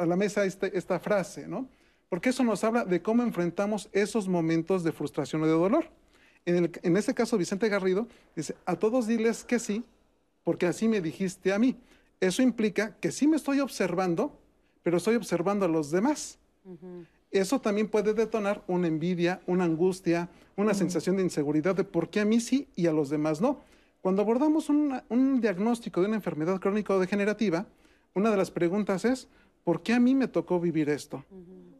la, mesa este, esta frase, no? Porque eso nos habla de cómo enfrentamos esos momentos de frustración o de dolor. En, el, en este caso, Vicente Garrido dice, a todos diles que sí, porque así me dijiste a mí. Eso implica que sí me estoy observando, pero estoy observando a los demás. Eso también puede detonar una envidia, una angustia, una sensación de inseguridad de por qué a mí sí y a los demás no. Cuando abordamos un diagnóstico de una enfermedad crónica o degenerativa, una de las preguntas es, ¿por qué a mí me tocó vivir esto?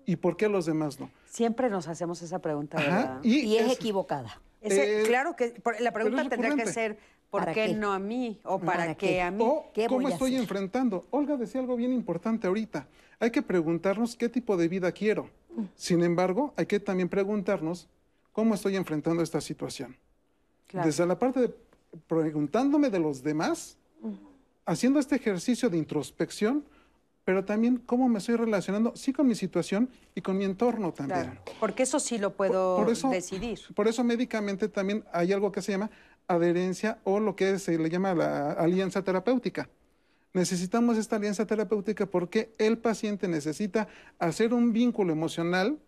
¿Y por qué a los demás no? Siempre nos hacemos esa pregunta, ¿verdad? Y, es, equivocada. Eh, claro que la pregunta tendría que ser, ¿por qué, no a mí? ¿O para, qué? a mí? O, ¿Cómo estoy enfrentando? Olga decía algo bien importante ahorita. Hay que preguntarnos qué tipo de vida quiero. Sin embargo, hay que también preguntarnos cómo estoy enfrentando esta situación. Desde la parte de preguntándome de los demás, haciendo este ejercicio de introspección, pero también cómo me estoy relacionando, sí, con mi situación y con mi entorno también. porque eso sí lo puedo decidir. Por eso médicamente también hay algo que se llama adherencia o lo que se le llama la alianza terapéutica. Necesitamos esta alianza terapéutica porque el paciente necesita hacer un vínculo emocional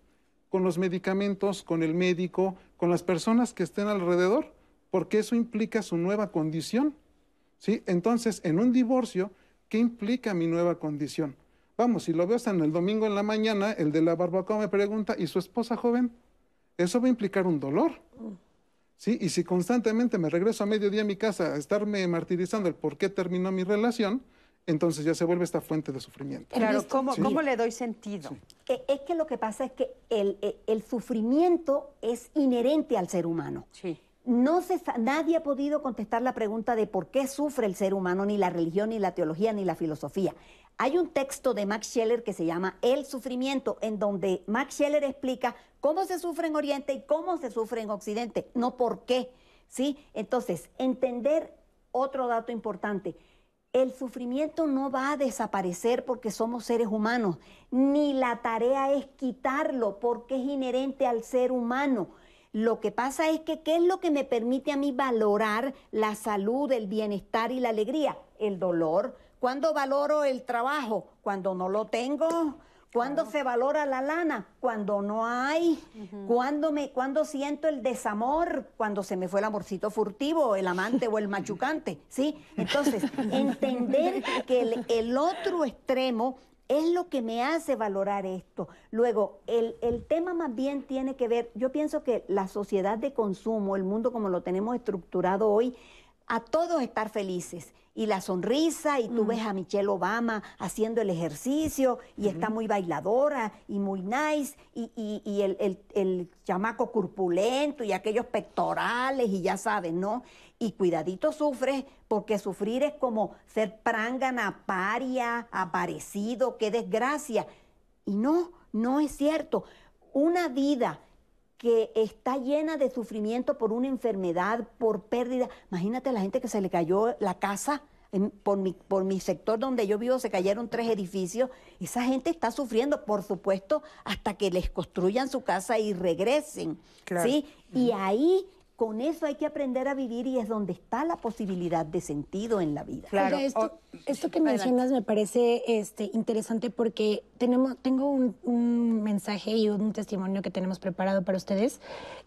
con los medicamentos, con el médico, con las personas que estén alrededor, porque eso implica su nueva condición. ¿sí? Entonces, en un divorcio, ¿qué implica mi nueva condición? Vamos, si lo veo hasta en el domingo en la mañana, el de la barbacoa me pregunta, ¿y su esposa joven? Eso va a implicar un dolor. ¿Sí? Y si constantemente me regreso a mediodía a mi casa a estarme martirizando el por qué terminó mi relación, entonces ya se vuelve esta fuente de sufrimiento. Claro, ¿cómo, ¿cómo le doy sentido? E, es que lo que pasa es que el, e, el, sufrimiento es inherente al ser humano. Sí. No se, nadie ha podido contestar la pregunta de por qué sufre el ser humano, ni la religión, ni la teología, ni la filosofía. Hay un texto de Max Scheller que se llama El sufrimiento, en donde Max Scheller explica cómo se sufre en Oriente y cómo se sufre en Occidente, no por qué. ¿sí? Entonces, entender otro dato importante el sufrimiento no va a desaparecer porque somos seres humanos, ni la tarea es quitarlo porque es inherente al ser humano. Lo que pasa es que, ¿qué es lo que me permite a mí valorar la salud, el bienestar y la alegría? El dolor. ¿Cuándo valoro el trabajo? Cuando no lo tengo. ¿Cuándo se valora la lana? Cuando no hay. ¿Cuándo, me, cuando siento el desamor? Cuando se me fue el amorcito furtivo, el amante o el machucante. ¿Sí? Entonces, entender que el, el, otro extremo es lo que me hace valorar esto. Luego, el, el tema más bien tiene que ver, yo pienso que la sociedad de consumo, el mundo como lo tenemos estructurado hoy, a todos estar felices y la sonrisa, y tú ves a Michelle Obama haciendo el ejercicio, y está muy bailadora y muy nice, y, el, el, chamaco corpulento y aquellos pectorales, y ya sabes, ¿no? Y cuidadito sufres, porque sufrir es como ser prángana, paria, aparecido, qué desgracia. Y no, no es cierto. Una vida que está llena de sufrimiento por una enfermedad, por pérdida. Imagínate la gente que se le cayó la casa. por, mi, por mi sector donde yo vivo se cayeron tres edificios. Esa gente está sufriendo, por supuesto, hasta que les construyan su casa y regresen. ¿sí? Y ahí con eso hay que aprender a vivir y es donde está la posibilidad de sentido en la vida. Claro. esto, esto, que mencionas me parece este, interesante porque tenemos, tengo un, un, mensaje y un testimonio que tenemos preparado para ustedes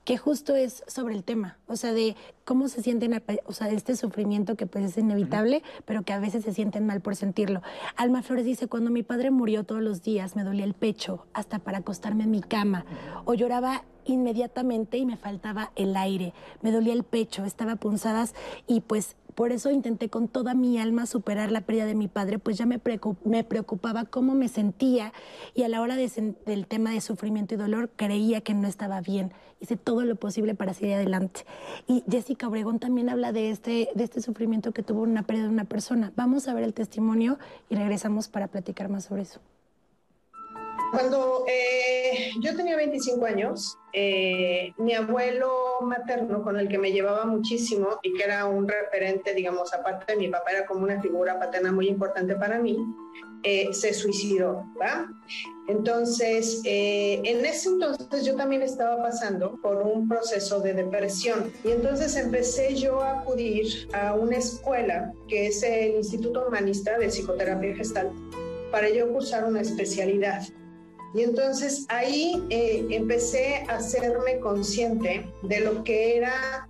que justo es sobre el tema, o sea, de cómo se sienten, o sea, este sufrimiento que pues es inevitable, pero que a veces se sienten mal por sentirlo. Alma Flores dice, cuando mi padre murió todos los días me dolía el pecho hasta para acostarme en mi cama o lloraba inmediatamente y me faltaba el aire, me dolía el pecho, estaba punzadas y pues por eso intenté con toda mi alma superar la pérdida de mi padre, pues ya me, preocupaba cómo me sentía y a la hora del tema de sufrimiento y dolor creía que no estaba bien. Hice todo lo posible para seguir adelante. Y Jessica Obregón también habla de este, de este sufrimiento que tuvo una pérdida de una persona. Vamos a ver el testimonio y regresamos para platicar más sobre eso. Cuando eh, yo tenía 25 años, eh, mi abuelo materno, con el que me llevaba muchísimo y que era un referente, digamos, aparte de mi papá, era como una figura paterna muy importante para mí, eh, se suicidó, ¿va? Entonces, en ese entonces yo también estaba pasando por un proceso de depresión y entonces empecé yo a acudir a una escuela que es el Instituto Humanista de Psicoterapia Gestal para yo cursar una especialidad. Y entonces ahí eh, empecé a hacerme consciente de lo que era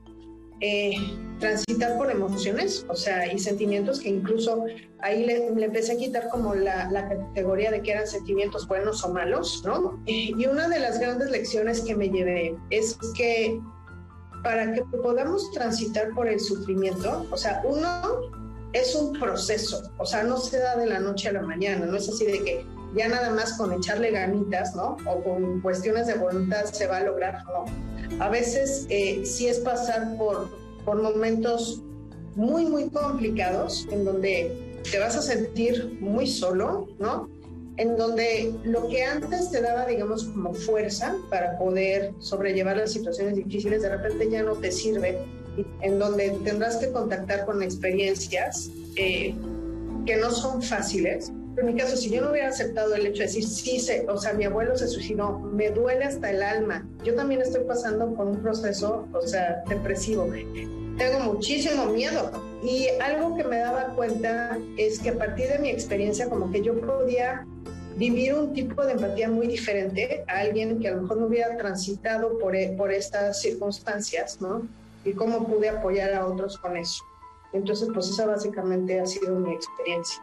eh, transitar por emociones, o sea, y sentimientos que incluso ahí le, empecé a quitar como la, la, categoría de que eran sentimientos buenos o malos, ¿no? Y una de las grandes lecciones que me llevé es que para que podamos transitar por el sufrimiento, o sea, uno es un proceso, o sea, no se da de la noche a la mañana, no es así de que ya nada más con echarle ganitas, ¿no? O con cuestiones de voluntad se va a lograr, no. A veces eh, sí es pasar por, por momentos muy, muy complicados en donde te vas a sentir muy solo, ¿no? En donde lo que antes te daba, digamos, como fuerza para poder sobrellevar las situaciones difíciles, de repente ya no te sirve, en donde tendrás que contactar con experiencias eh, que no son fáciles, en mi caso, si yo no hubiera aceptado el hecho de decir, sí, se, o sea, mi abuelo se suicidó, me duele hasta el alma. Yo también estoy pasando por un proceso, o sea, depresivo. Tengo muchísimo miedo. Y algo que me daba cuenta es que a partir de mi experiencia, como que yo podía vivir un tipo de empatía muy diferente a alguien que a lo mejor no hubiera transitado por, e, por estas circunstancias, ¿no? Y cómo pude apoyar a otros con eso. Entonces, pues esa básicamente ha sido mi experiencia.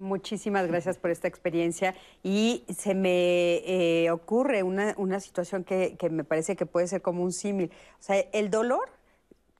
Muchísimas gracias por esta experiencia y se me eh, ocurre una, una situación que, que, me parece que puede ser como un símil. O sea, el dolor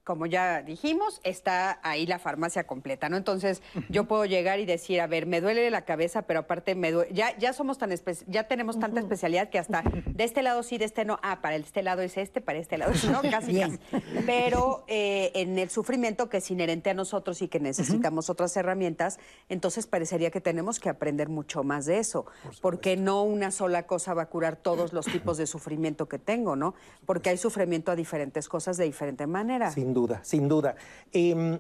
como ya dijimos, está ahí la farmacia completa, ¿no? Entonces, yo puedo llegar y decir, a ver, me duele la cabeza, pero aparte me duele, ya, ya somos tan ya tenemos tanta especialidad que hasta de este lado sí, de este no, ah, para este lado es este, para este lado es no, casi, casi. Pero eh, en el sufrimiento que es inherente a nosotros y que necesitamos otras herramientas, entonces parecería que tenemos que aprender mucho más de eso, porque no una sola cosa va a curar todos los tipos de sufrimiento que tengo, ¿no? Porque hay sufrimiento a diferentes cosas de diferente manera. Sin duda, sin duda. Em,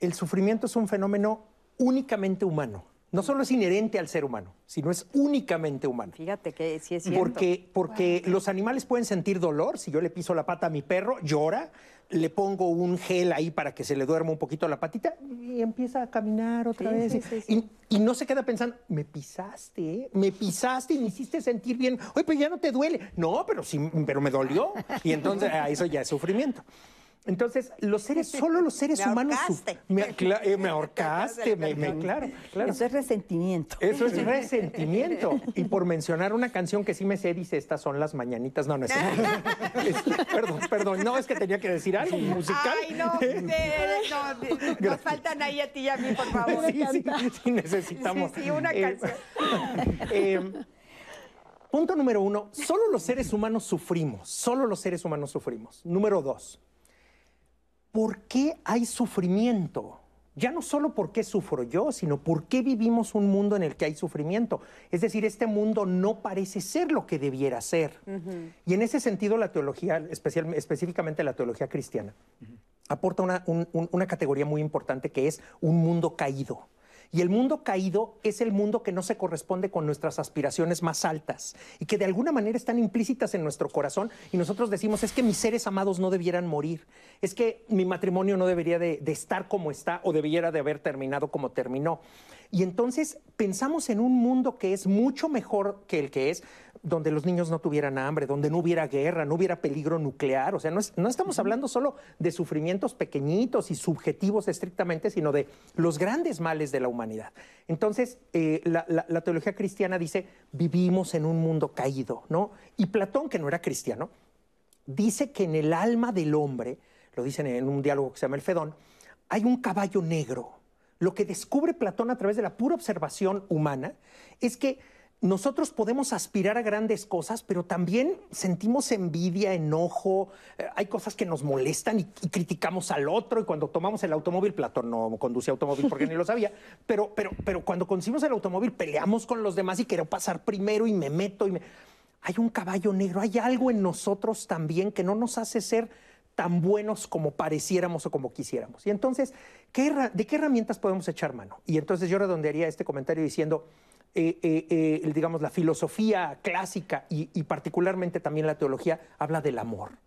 el sufrimiento es un fenómeno únicamente humano. No solo es inherente al ser humano, sino es únicamente humano. Fíjate que sí es cierto. Porque, porque los animales pueden sentir dolor. Si yo le piso la pata a mi perro, llora. Le pongo un gel ahí para que se le duerma un poquito la patita y empieza a caminar otra vez. y, y, no se queda pensando, me pisaste, me pisaste y me hiciste sentir bien. Oye, pero ya no te duele. No, pero sí, pero me dolió. Y entonces eso ya es sufrimiento. Entonces, los seres, solo los seres humanos. Me, eh, me ahorcaste, me, claro, claro. Eso es resentimiento. Eso es resentimiento. Y por mencionar una canción que sí me sé, dice: Estas son las mañanitas. No, no es. perdón, perdón. No, es que tenía que decir algo musical. Ay, no, no nos faltan ahí a ti y a mí, por favor. Sí, sí, sí, necesitamos. Sí, sí, una eh, canción. Eh, punto número uno: solo los seres humanos sufrimos. Solo los seres humanos sufrimos. Número dos ¿por qué hay sufrimiento? ya no solo por qué sufro yo, sino por qué vivimos un mundo en el que hay sufrimiento. Es decir, este mundo no parece ser lo que debiera ser. Y en ese sentido la teología, especial, específicamente la teología cristiana, aporta una, una categoría muy importante que es un mundo caído. Y el mundo caído es el mundo que no se corresponde con nuestras aspiraciones más altas y que de alguna manera están implícitas en nuestro corazón y nosotros decimos es que mis seres amados no debieran morir, es que mi matrimonio no debería de, de estar como está o debiera de haber terminado como terminó. Y entonces pensamos en un mundo que es mucho mejor que el que es, donde los niños no tuvieran hambre, donde no hubiera guerra, no hubiera peligro nuclear. O sea, no, no estamos hablando solo de sufrimientos pequeñitos y subjetivos estrictamente, sino de los grandes males de la humanidad. Entonces, eh, la, la teología cristiana dice, vivimos en un mundo caído, ¿no? Y Platón, que no era cristiano, dice que en el alma del hombre, lo dicen en un diálogo que se llama El Fedón, hay un caballo negro. Lo que descubre Platón a través de la pura observación humana es que nosotros podemos aspirar a grandes cosas, pero también sentimos envidia, enojo, eh, hay cosas que nos molestan y, criticamos al otro. Y cuando tomamos el automóvil, Platón no conduce automóvil porque ni lo sabía, pero, pero, pero cuando conducimos el automóvil peleamos con los demás y quiero pasar primero y me meto. Hay un caballo negro, hay algo en nosotros también que no nos hace ser tan buenos como pareciéramos o como quisiéramos. Y entonces, ¿de qué herramientas podemos echar mano? Y entonces yo redondearía este comentario diciendo, eh, eh, eh, digamos, la filosofía clásica y, particularmente también la teología habla del amor.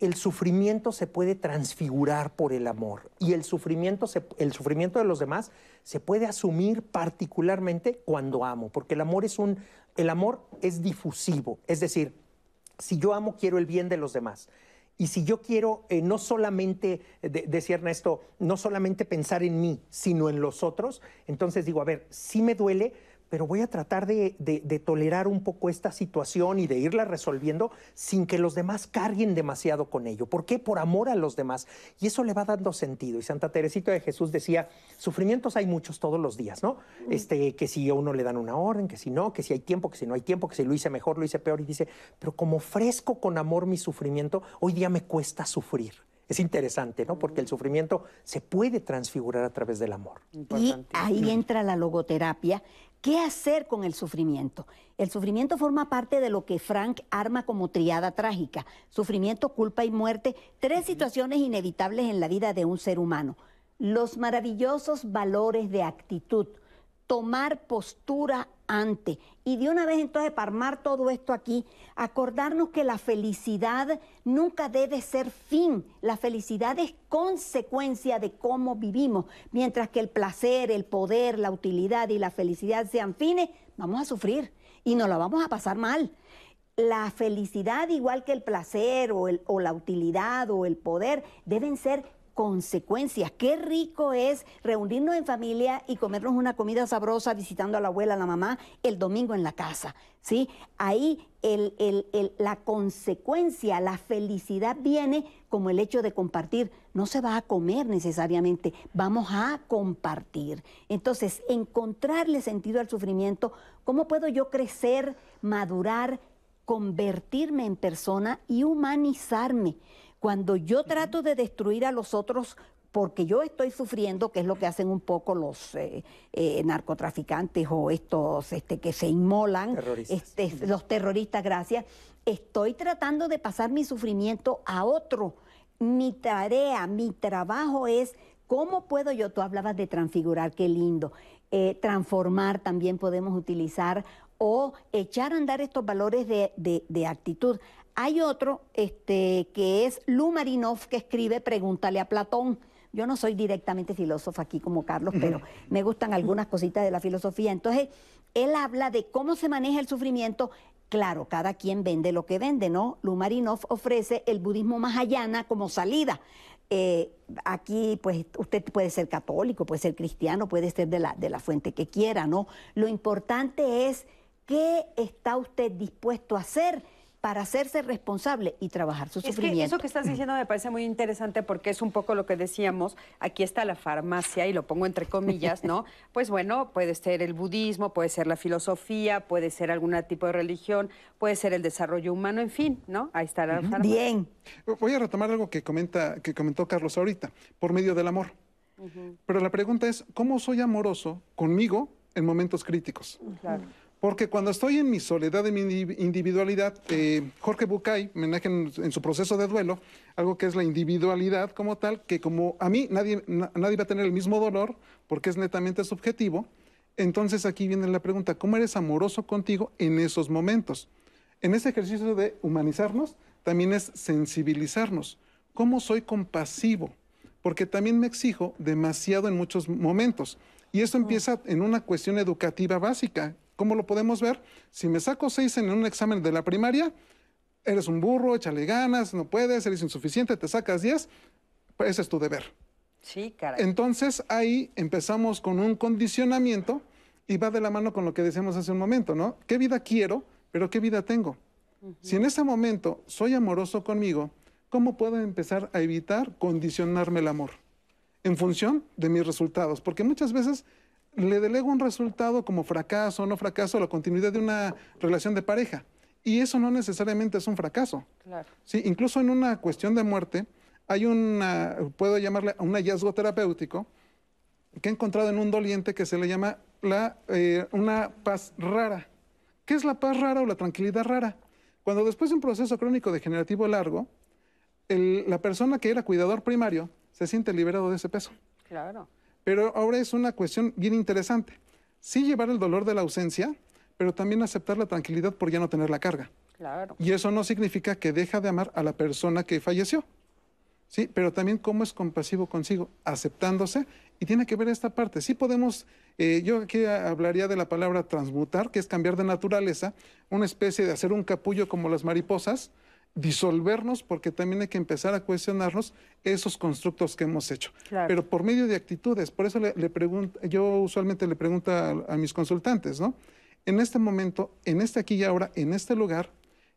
El sufrimiento se puede transfigurar por el amor y el sufrimiento, el sufrimiento de los demás se puede asumir particularmente cuando amo, porque el amor es un, el amor es difusivo, es decir, si yo amo quiero el bien de los demás. Y si yo quiero no solamente, decía Ernesto, no solamente pensar en mí, sino en los otros, entonces digo, a ver, sí me duele, pero voy a tratar de, tolerar un poco esta situación y de irla resolviendo sin que los demás carguen demasiado con ello. ¿Por qué? Por amor a los demás. Y eso le va dando sentido. Y Santa Teresita de Jesús decía, sufrimientos hay muchos todos los días, ¿no? Este, que si a uno le dan una orden, que si no, que si hay tiempo, que si no hay tiempo, que si lo hice mejor, lo hice peor. Y dice, pero como ofrezco con amor mi sufrimiento, hoy día me cuesta sufrir. Es interesante, ¿no? Porque el sufrimiento se puede transfigurar a través del amor. Y ahí entra la logoterapia, ¿Qué hacer con el sufrimiento? El sufrimiento forma parte de lo que Frank arma como triada trágica. Sufrimiento, culpa y muerte, tres situaciones inevitables en la vida de un ser humano. Los maravillosos valores de actitud, tomar postura ante. Y de una vez entonces, para armar todo esto aquí, acordarnos que la felicidad nunca debe ser fin. La felicidad es consecuencia de cómo vivimos. Mientras que el placer, el poder, la utilidad y la felicidad sean fines, vamos a sufrir y nos la vamos a pasar mal. La felicidad, igual que el placer o, el, o la utilidad o el poder, deben ser consecuencias. Qué rico es reunirnos en familia y comernos una comida sabrosa visitando a la abuela, a la mamá, el domingo en la casa. ¿sí? Ahí la consecuencia, la felicidad viene como el hecho de compartir. No se va a comer necesariamente, vamos a compartir. Entonces, encontrarle sentido al sufrimiento, ¿cómo puedo yo crecer, madurar, convertirme en persona y humanizarme? Cuando yo trato de destruir a los otros porque yo estoy sufriendo, que es lo que hacen un poco los eh, eh, narcotraficantes o estos este, que se inmolan, este, los terroristas, gracias, estoy tratando de pasar mi sufrimiento a otro. Mi tarea, mi trabajo es cómo puedo yo, tú hablabas de transfigurar, qué lindo, eh, transformar también podemos utilizar o echar a andar estos valores de actitud. Hay otro este, que es Lumarinov, que escribe Pregúntale a Platón. Yo no soy directamente filósofa aquí como Carlos, pero me gustan algunas cositas de la filosofía. Entonces, él habla de cómo se maneja el sufrimiento. Claro, cada quien vende lo que vende, ¿no? Lumarinov ofrece el budismo mahayana como salida. Eh, aquí, pues, usted puede ser católico, puede ser cristiano, puede ser de la, de la fuente que quiera, ¿no? Lo importante es qué está usted dispuesto a hacer para hacerse responsable y trabajar su sufrimiento. eso que estás diciendo me parece muy interesante porque es un poco lo que decíamos, aquí está la farmacia y lo pongo entre comillas, ¿no? Pues bueno, puede ser el budismo, puede ser la filosofía, puede ser algún tipo de religión, puede ser el desarrollo humano, en fin, ¿no? Ahí está la farmacia. Bien. Voy a retomar algo que comenta que comentó Carlos ahorita, por medio del amor. Pero la pregunta es, ¿cómo soy amoroso conmigo en momentos críticos? Claro. Porque cuando estoy en mi soledad, en mi individualidad, eh, Jorge Bucay homenaje en, en, su proceso de duelo algo que es la individualidad como tal, que como a mí nadie, nadie va a tener el mismo dolor porque es netamente subjetivo, entonces aquí viene la pregunta, ¿cómo eres amoroso contigo en esos momentos? En ese ejercicio de humanizarnos, también es sensibilizarnos. ¿Cómo soy compasivo? Porque también me exijo demasiado en muchos momentos. Y esto empieza en una cuestión educativa básica. ¿Cómo lo podemos ver? Si me saco seis en un examen de la primaria, eres un burro, échale ganas, no puedes, eres insuficiente, te sacas diez, pues ese es tu deber. Sí, caray. Entonces ahí empezamos con un condicionamiento y va de la mano con lo que decíamos hace un momento, ¿no? ¿Qué vida quiero, pero qué vida tengo? Si en ese momento soy amoroso conmigo, ¿cómo puedo empezar a evitar condicionarme el amor? En función de mis resultados, porque muchas veces le delego un resultado como fracaso o no fracaso a la continuidad de una relación de pareja. Y eso no necesariamente es un fracaso. Claro. Sí, incluso en una cuestión de muerte, hay una, puedo llamarle un hallazgo terapéutico que he encontrado en un doliente que se le llama la, eh, una paz rara. ¿Qué es la paz rara o la tranquilidad rara? Cuando después de un proceso crónico degenerativo largo, la persona que era cuidador primario se siente liberado de ese peso. Claro. Pero ahora es una cuestión bien interesante. Sí llevar el dolor de la ausencia, pero también aceptar la tranquilidad por ya no tener la carga. Claro. Y eso no significa que deja de amar a la persona que falleció. Sí, pero también cómo es compasivo consigo, aceptándose y tiene que ver esta parte. Sí podemos, eh, yo aquí hablaría de la palabra transmutar, que es cambiar de naturaleza, una especie de hacer un capullo como las mariposas, disolvernos porque también hay que empezar a cuestionarnos esos constructos que hemos hecho. Claro. Pero por medio de actitudes. Por eso le, le pregunto, yo usualmente le pregunto a, a, mis consultantes, ¿no? En este momento, en este aquí y ahora, en este lugar,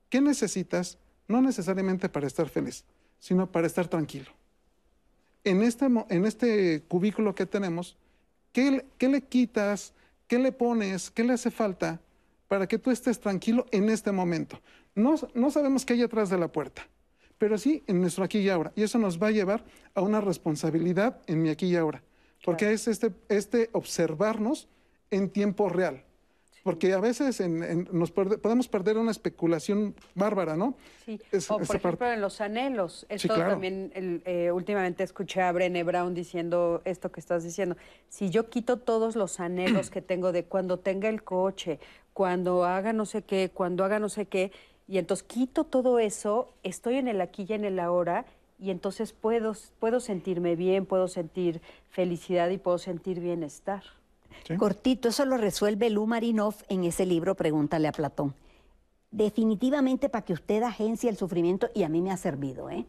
¿qué necesitas? No necesariamente para estar feliz, sino para estar tranquilo. En este, en este cubículo que tenemos, ¿qué, ¿qué le quitas? ¿Qué le pones? ¿Qué le hace falta para que tú estés tranquilo en este momento? No, no, sabemos qué hay atrás de la puerta, pero sí en nuestro aquí y ahora. Y eso nos va a llevar a una responsabilidad en mi aquí y ahora. Porque claro. es este, este observarnos en tiempo real. Porque a veces en, en, nos perde, podemos perder una especulación bárbara, ¿no? Sí. Es, o por ejemplo parte. en los anhelos. Esto sí, claro. también el, eh, últimamente escuché a Brené Brown diciendo esto que estás diciendo. Si yo quito todos los anhelos que tengo de cuando tenga el coche, cuando haga no sé qué, cuando haga no sé qué, y entonces quito todo eso, estoy en el aquí y en el ahora, y entonces puedo, puedo sentirme bien, puedo sentir felicidad y puedo sentir bienestar. ¿Sí? Cortito, eso lo resuelve Lu Marinov en ese libro Pregúntale a Platón. Definitivamente para que usted agencie el sufrimiento, y a mí me ha servido, ¿eh?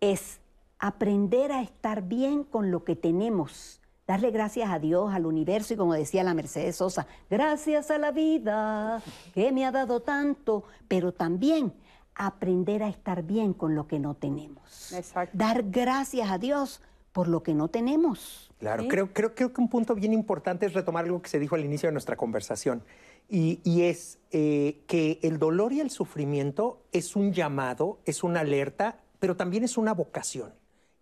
es aprender a estar bien con lo que tenemos, darle gracias a Dios, al universo y como decía la Mercedes Sosa, gracias a la vida que me ha dado tanto, pero también aprender a estar bien con lo que no tenemos. Exacto. Dar gracias a Dios por lo que no tenemos. Claro, ¿Sí? creo, creo, creo, que un punto bien importante es retomar algo que se dijo al inicio de nuestra conversación, y, y es eh, que el dolor y el sufrimiento es un llamado, es una alerta, pero también es una vocación.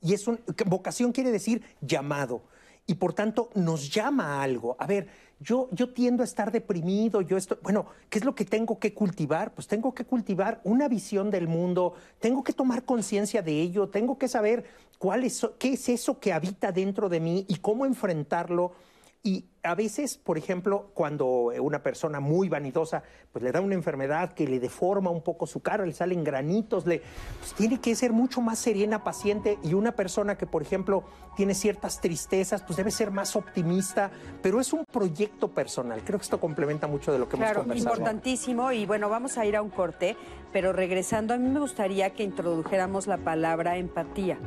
Y es un, vocación quiere decir llamado, y por tanto nos llama a algo. A ver, yo, yo tiendo a estar deprimido, yo estoy, bueno, ¿qué es lo que tengo que cultivar? Pues tengo que cultivar una visión del mundo, tengo que tomar conciencia de ello, tengo que saber cuál es, qué es eso que habita dentro de mí y cómo enfrentarlo. Y a veces, por ejemplo, cuando una persona muy vanidosa pues le da una enfermedad que le deforma un poco su cara, le salen granitos, le, pues tiene que ser mucho más serena, paciente. Y una persona que, por ejemplo, tiene ciertas tristezas, pues debe ser más optimista. Pero es un proyecto personal. Creo que esto complementa mucho de lo que claro, hemos conversado. Importantísimo. Y bueno, vamos a ir a un corte. Pero regresando, a mí me gustaría que introdujéramos la palabra empatía.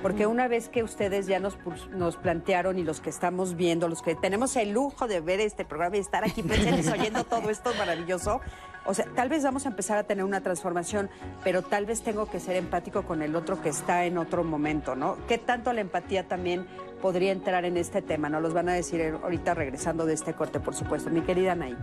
Porque una vez que ustedes ya nos, nos plantearon y los que estamos viendo, los que tenemos el lujo de ver este programa y estar aquí presentes oyendo todo esto maravilloso, o sea, tal vez vamos a empezar a tener una transformación, pero tal vez tengo que ser empático con el otro que está en otro momento, ¿no? ¿Qué tanto la empatía también podría entrar en este tema? Nos los van a decir ahorita regresando de este corte, por supuesto. Mi querida Nay.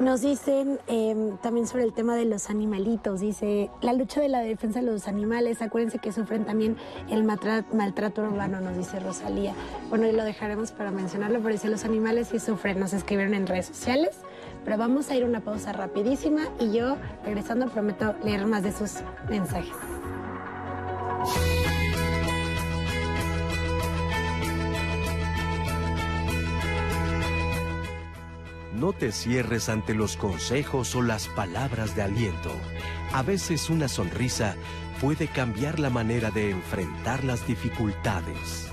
Nos dicen em, también sobre el tema de los animalitos. Dice, la lucha de la defensa de los animales, acuérdense que sufren también el maltrato urbano, nos dice Rosalía. Bueno, y lo dejaremos para mencionarlo, pero dice, los animales sí sufren, nos escribieron en redes sociales. Pero vamos a ir una pausa rapidísima y yo, regresando, prometo leer más de sus mensajes. No te cierres ante los consejos o las palabras de aliento. A veces una sonrisa puede cambiar la manera de enfrentar las dificultades.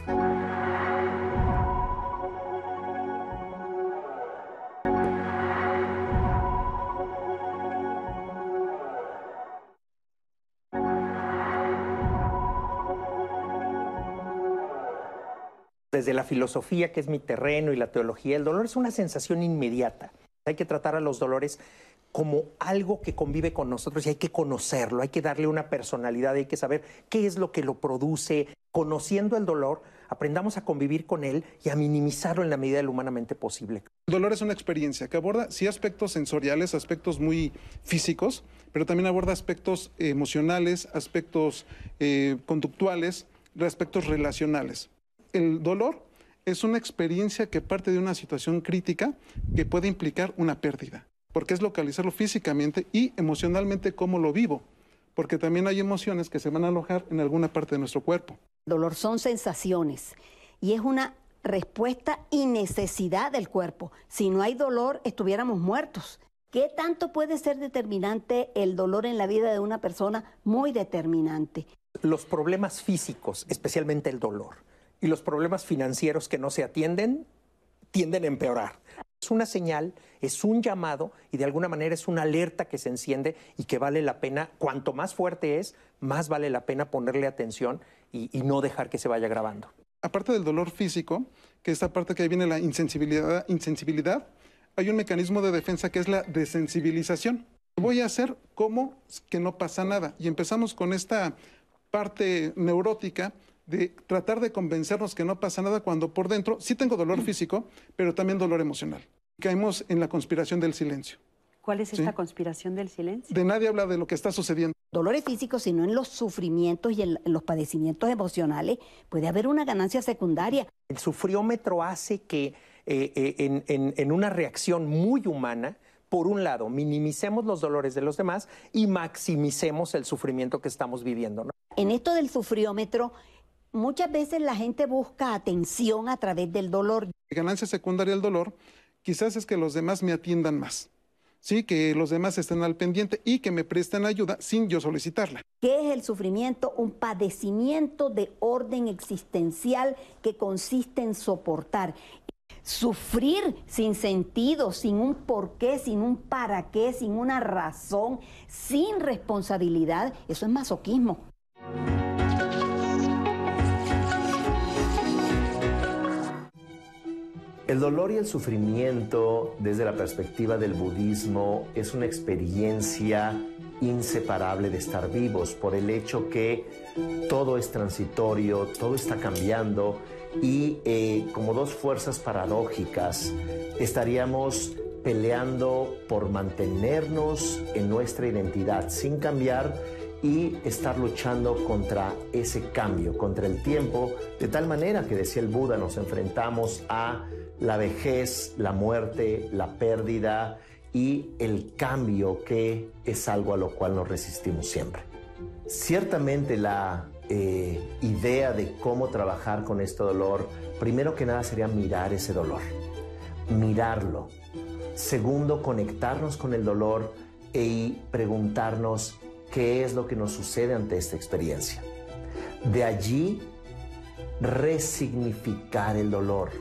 Desde la filosofía, que es mi terreno, y la teología, el dolor es una sensación inmediata. Hay que tratar a los dolores como algo que convive con nosotros y hay que conocerlo, hay que darle una personalidad, hay que saber qué es lo que lo produce. Conociendo el dolor, aprendamos a convivir con él y a minimizarlo en la medida de humanamente posible. El dolor es una experiencia que aborda, sí, aspectos sensoriales, aspectos muy físicos, pero también aborda aspectos emocionales, aspectos eh, conductuales, aspectos relacionales el dolor es una experiencia que parte de una situación crítica que puede implicar una pérdida, porque es localizarlo físicamente y emocionalmente cómo lo vivo, porque también hay emociones que se van a alojar en alguna parte de nuestro cuerpo. Dolor son sensaciones y es una respuesta y necesidad del cuerpo. Si no hay dolor, estuviéramos muertos. ¿Qué tanto puede ser determinante el dolor en la vida de una persona? Muy determinante. Los problemas físicos, especialmente el dolor y los problemas financieros que no se atienden tienden a empeorar. Es una señal, es un llamado y de alguna manera es una alerta que se enciende y que vale la pena, cuanto más fuerte es, más vale la pena ponerle atención y, no dejar que se vaya grabando. Aparte del dolor físico, que esta parte que ahí viene la insensibilidad, insensibilidad, hay un mecanismo de defensa que es la desensibilización. Voy a hacer como que no pasa nada. Y empezamos con esta parte neurótica de tratar de convencernos que no pasa nada cuando por dentro sí tengo dolor mm. físico, pero también dolor emocional. Caemos en la conspiración del silencio. ¿Cuál es esta conspiración del silencio? De nadie habla de lo que está sucediendo. Dolores físicos, sino en los sufrimientos y en, los padecimientos emocionales, puede haber una ganancia secundaria. El sufriómetro hace que eh, eh, en, una reacción muy humana, por un lado, minimicemos los dolores de los demás y maximicemos el sufrimiento que estamos viviendo. En esto del sufriómetro, muchas veces la gente busca atención a través del dolor. Ganancia secundaria del dolor quizás es que los demás me atiendan más. Sí, que los demás estén al pendiente y que me presten ayuda sin yo solicitarla. ¿Qué es el sufrimiento? Un padecimiento de orden existencial que consiste en soportar. Sufrir sin sentido, sin un porqué, sin un para qué, sin una razón, sin responsabilidad, eso es masoquismo. El dolor y el sufrimiento desde la perspectiva del budismo es una experiencia inseparable de estar vivos por el hecho que todo es transitorio, todo está cambiando y eh, como dos fuerzas paradójicas estaríamos peleando por mantenernos en nuestra identidad sin cambiar y estar luchando contra ese cambio, contra el tiempo, de tal manera que decía el Buda, nos enfrentamos a la vejez, la muerte, la pérdida y el cambio que es algo a lo cual nos resistimos siempre. Ciertamente la eh, idea de cómo trabajar con este dolor, primero que nada sería mirar ese dolor, mirarlo. Segundo, conectarnos con el dolor y preguntarnos qué es lo que nos sucede ante esta experiencia. De allí, resignificar el dolor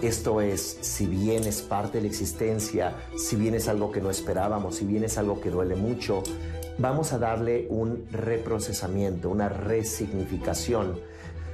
esto es, si bien es parte de la existencia, si bien es algo que no esperábamos, si bien es algo que duele mucho, vamos a darle un reprocesamiento, una resignificación.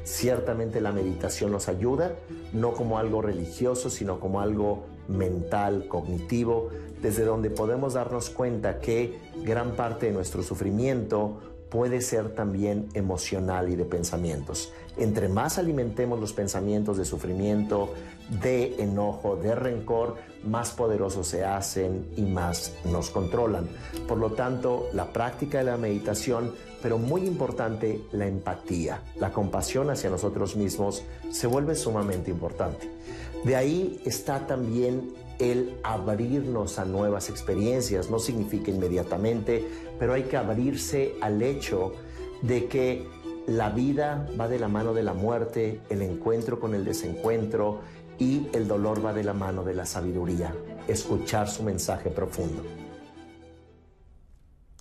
Ciertamente la meditación nos ayuda, no como algo religioso, sino como algo mental, cognitivo, desde donde podemos darnos cuenta que gran parte de nuestro sufrimiento puede ser también emocional y de pensamientos. Entre más alimentemos los pensamientos de sufrimiento, de enojo, de rencor, más poderosos se hacen y más nos controlan. Por lo tanto, la práctica de la meditación, pero muy importante, la empatía, la compasión hacia nosotros mismos, se vuelve sumamente importante. De ahí está también el abrirnos a nuevas experiencias. No significa inmediatamente, pero hay que abrirse al hecho de que la vida va de la mano de la muerte, el encuentro con el desencuentro y el dolor va de la mano de la sabiduría. Escuchar su mensaje profundo.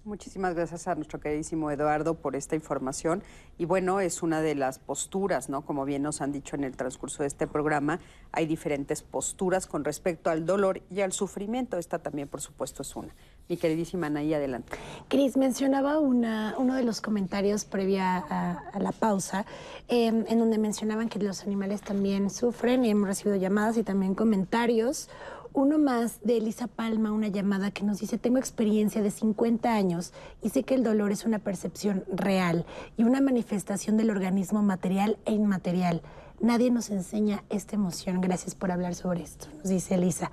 Muchísimas gracias a nuestro queridísimo Eduardo por esta información. Y bueno, es una de las posturas, ¿no? Como bien nos han dicho en el transcurso de este programa, hay diferentes posturas con respecto al dolor y al sufrimiento. Esta también, por supuesto, es una. Mi queridísima Anaí, adelante. Cris, mencionaba uno de los comentarios previa a, la pausa, em, en donde mencionaban que los animales también sufren y hemos recibido llamadas y también comentarios. Uno más de Elisa Palma, una llamada que nos dice, tengo experiencia de 50 años y sé que el dolor es una percepción real y una manifestación del organismo material e inmaterial. Nadie nos enseña esta emoción. Gracias por hablar sobre esto, nos dice Elisa.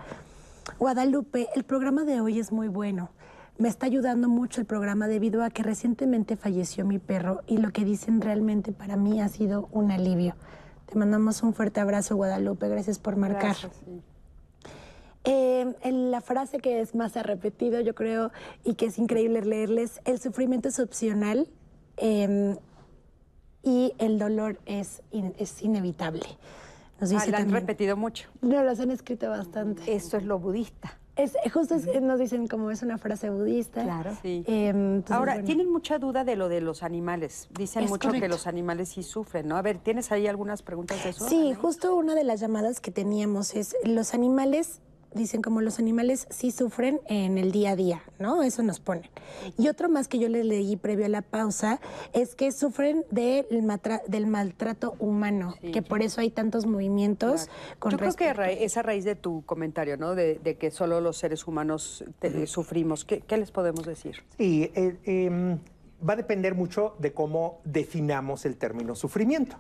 Guadalupe, el programa de hoy es muy bueno. Me está ayudando mucho el programa debido a que recientemente falleció mi perro y lo que dicen realmente para mí ha sido un alivio. Te mandamos un fuerte abrazo, Guadalupe. Gracias por marcar. Eh, la frase que es más repetido, yo creo, y que es increíble leerles, el sufrimiento es opcional em, y el dolor es, es inevitable. Nos ah, han repetido mucho. No, los han escrito bastante. Esto es lo budista. Es, justo nos dicen como es una frase budista. Claro. Sí. Em, Ahora, tienen mucha duda de lo de los animales. Dicen mucho que los animales sí sufren, ¿no? A ver, ¿tienes ahí algunas preguntas de eso? Sí, justo una de las llamadas que teníamos es, los animales dicen como los animales sí sufren en el día a día, ¿no? Eso nos ponen. Y otro más que yo les leí previo a la pausa es que sufren del, del maltrato humano, que por eso hay tantos movimientos. Con yo creo que esa raíz de tu comentario, ¿no? De, que solo los seres humanos sufrimos. ¿Qué, les podemos decir? Sí, eh, em, va a depender mucho de cómo definamos el término sufrimiento.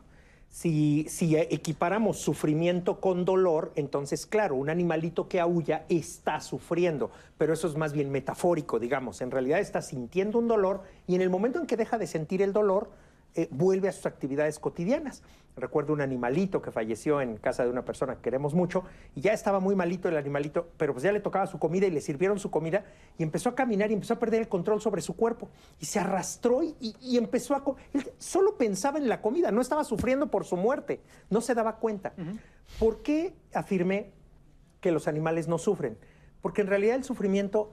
Si, equiparamos sufrimiento con dolor, entonces, claro, un animalito que aúlla está sufriendo, pero eso es más bien metafórico, digamos. En realidad está sintiendo un dolor y en el momento en que deja de sentir el dolor, eh, vuelve a sus actividades cotidianas. Recuerdo un animalito que falleció en casa de una persona que queremos mucho y ya estaba muy malito el animalito, pero pues ya le tocaba su comida y le sirvieron su comida y empezó a caminar y empezó a perder el control sobre su cuerpo y se arrastró y, empezó a... Él solo pensaba en la comida, no estaba sufriendo por su muerte, no se daba cuenta. ¿Por qué afirmé que los animales no sufren? Porque en realidad el sufrimiento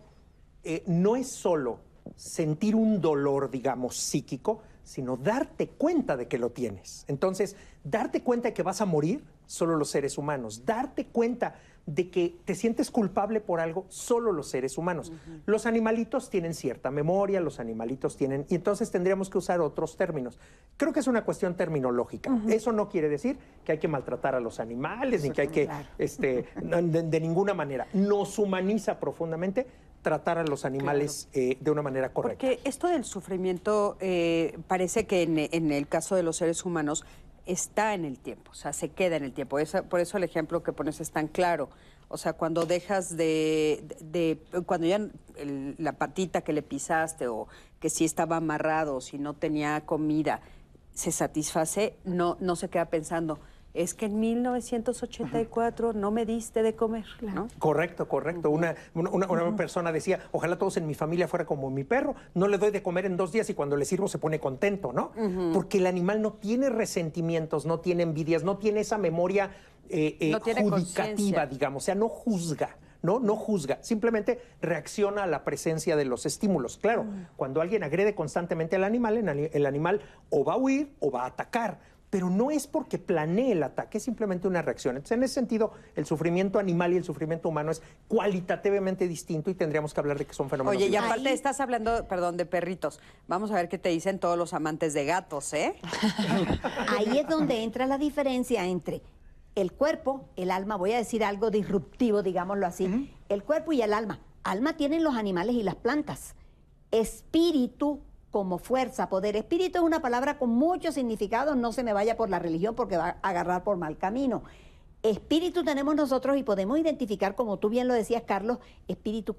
eh, no es solo sentir un dolor, digamos, psíquico, sino darte cuenta de que lo tienes. Entonces, darte cuenta de que vas a morir, solo los seres humanos. Darte cuenta de que te sientes culpable por algo, solo los seres humanos. Los animalitos tienen cierta memoria, los animalitos tienen, y entonces tendríamos que usar otros términos. Creo que es una cuestión terminológica. Eso no quiere decir que hay que maltratar a los animales, ni que hay que, este, de ninguna manera. Nos humaniza profundamente, tratar a los animales eh, de una manera correcta. Porque esto del sufrimiento eh, parece que en, el caso de los seres humanos está en el tiempo, o sea, se queda en el tiempo. por eso el ejemplo que pones es tan claro. O sea, cuando dejas de, cuando ya la patita que le pisaste o que si estaba amarrado o si no tenía comida, se satisface, no, no se queda pensando, es que en 1984 no me diste de comer. ¿no? Correcto, correcto. Una, una, persona decía, ojalá todos en mi familia fuera como mi perro, no le doy de comer en dos días y cuando le sirvo se pone contento, ¿no? Porque el animal no tiene resentimientos, no tiene envidias, no tiene esa memoria eh, eh, judicativa, digamos, o sea, no juzga. ¿no? No juzga, simplemente reacciona a la presencia de los estímulos. Claro, cuando alguien agrede constantemente al animal, el animal o va a huir o va a atacar pero no es porque planee el ataque, es simplemente una reacción. Entonces, en ese sentido, el sufrimiento animal y el sufrimiento humano es cualitativamente distinto y tendríamos que hablar de que son fenómenos. Oye, y aparte estás hablando, perdón, de perritos. Vamos a ver qué te dicen todos los amantes de gatos, ¿eh? Ahí es donde entra la diferencia entre el cuerpo, el alma, voy a decir algo disruptivo, digámoslo así, el cuerpo y el alma. Alma tienen los animales y las plantas. Espíritu como fuerza, poder. Espíritu es una palabra con muchos significados, no se me vaya por la religión porque va a agarrar por mal camino. Espíritu tenemos nosotros y podemos identificar, como tú bien lo decías, Carlos, espíritu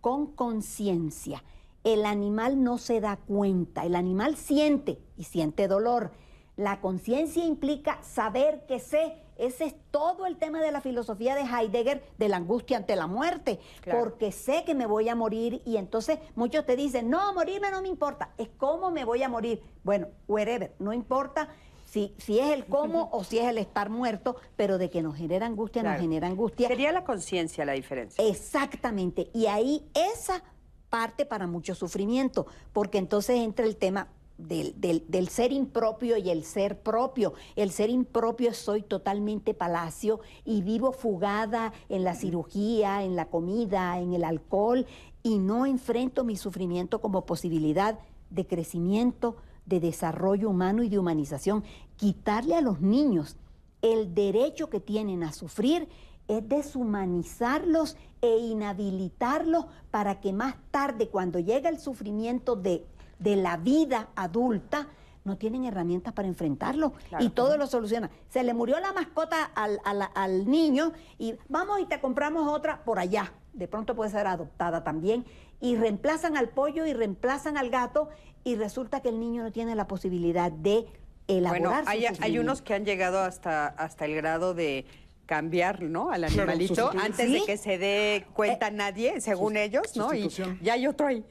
con conciencia. El animal no se da cuenta, el animal siente y siente dolor. La conciencia implica saber que sé. Ese es todo el tema de la filosofía de Heidegger de la angustia ante la muerte, porque sé que me voy a morir y entonces muchos te dicen, no, morirme no me importa, es cómo me voy a morir. Bueno, wherever, no importa si, si es el cómo o si es el estar muerto, pero de que nos genera angustia, nos genera angustia. Sería la conciencia la diferencia. Exactamente, y ahí esa parte para mucho sufrimiento, porque entonces entra el tema del, ser impropio y el ser propio. El ser impropio soy totalmente palacio y vivo fugada en la cirugía, en la comida, en el alcohol y no enfrento mi sufrimiento como posibilidad de crecimiento, de desarrollo humano y de humanización. Quitarle a los niños el derecho que tienen a sufrir es deshumanizarlos e inhabilitarlos para que más tarde, cuando llega el sufrimiento de de la vida adulta, no tienen herramientas para enfrentarlo y todo lo soluciona. Se le murió la mascota al, niño y vamos y te compramos otra por allá. De pronto puede ser adoptada también. Y reemplazan al pollo y reemplazan al gato y resulta que el niño no tiene la posibilidad de elaborar. Bueno, hay, hay unos que han llegado hasta, hasta el grado de cambiar, ¿no? Al animalito antes de que se dé cuenta eh, nadie, según ellos, ¿no? Y ya hay otro ahí.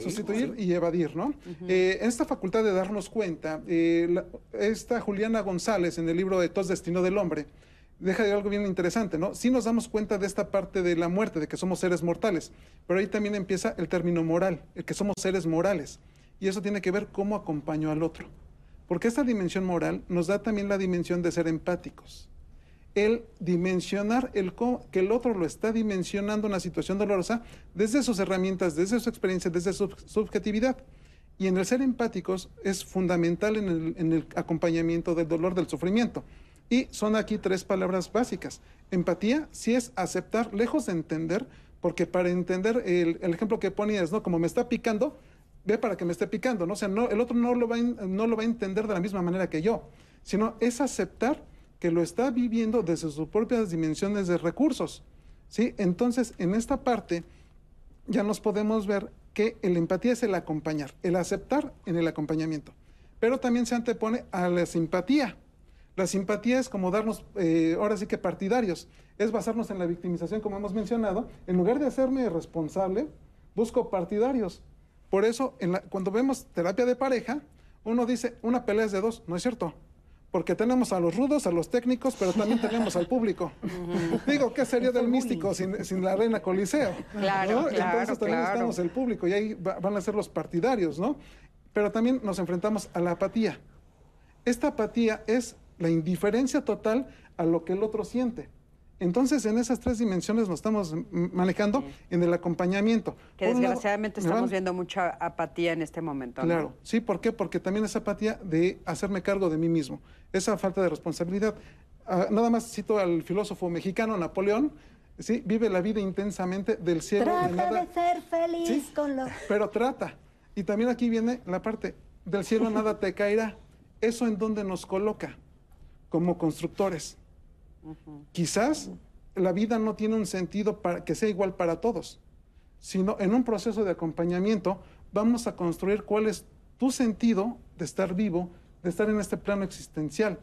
Sustituir y evadir, ¿no? Eh, en esta facultad de darnos cuenta, eh, esta Juliana González en el libro de Tos Destino del Hombre, deja de algo bien interesante, ¿no? Sí nos damos cuenta de esta parte de la muerte, de que somos seres mortales, pero ahí también empieza el término moral, el que somos seres morales. Y eso tiene que ver cómo acompaño al otro. Porque esta dimensión moral nos da también la dimensión de ser empáticos el dimensionar el que el otro lo está dimensionando una situación dolorosa desde sus herramientas, desde su experiencia, desde su subjetividad. Y en el ser empáticos es fundamental en el, en el acompañamiento del dolor, del sufrimiento. Y son aquí tres palabras básicas. Empatía, si es aceptar, lejos de entender, porque para entender el, ejemplo que ponías, ¿no? Como me está picando, ve para que me esté picando, ¿no? O sea, no, el otro no lo, va no lo va a entender de la misma manera que yo, sino es aceptar que lo está viviendo desde sus propias dimensiones de recursos. ¿sí? Entonces, en esta parte ya nos podemos ver que la empatía es el acompañar, el aceptar en el acompañamiento. Pero también se antepone a la simpatía. La simpatía es como darnos, eh, ahora sí que partidarios, es basarnos en la victimización, como hemos mencionado. En lugar de hacerme responsable, busco partidarios. Por eso, cuando vemos terapia de pareja, uno dice, una pelea es de dos, ¿no es cierto? Porque tenemos a los rudos, a los técnicos, pero también tenemos al público. Digo, ¿qué sería del místico sin, la reina Coliseo? Claro, claro Entonces también estamos el público y ahí van a ser los partidarios, ¿no? Pero también nos enfrentamos a la apatía. Esta apatía es la indiferencia total a lo que el otro siente. Entonces, en esas tres dimensiones nos estamos manejando en el acompañamiento. Que desgraciadamente estamos viendo mucha apatía en este momento. Claro, sí, ¿por qué? Porque también es apatía de hacerme cargo de mí mismo, esa falta de responsabilidad. Ah, nada más cito al filósofo mexicano Napoleón, sí, vive la vida intensamente del cielo. Trata de, nada. de ser feliz con lo... Pero trata. Y también aquí viene la parte, del cielo nada te caerá. ¿Eso en dónde nos coloca? Como constructores Quizás la vida no tiene un sentido para que sea igual para todos, sino en un proceso de acompañamiento vamos a construir cuál es tu sentido de estar vivo, de estar en este plano existencial.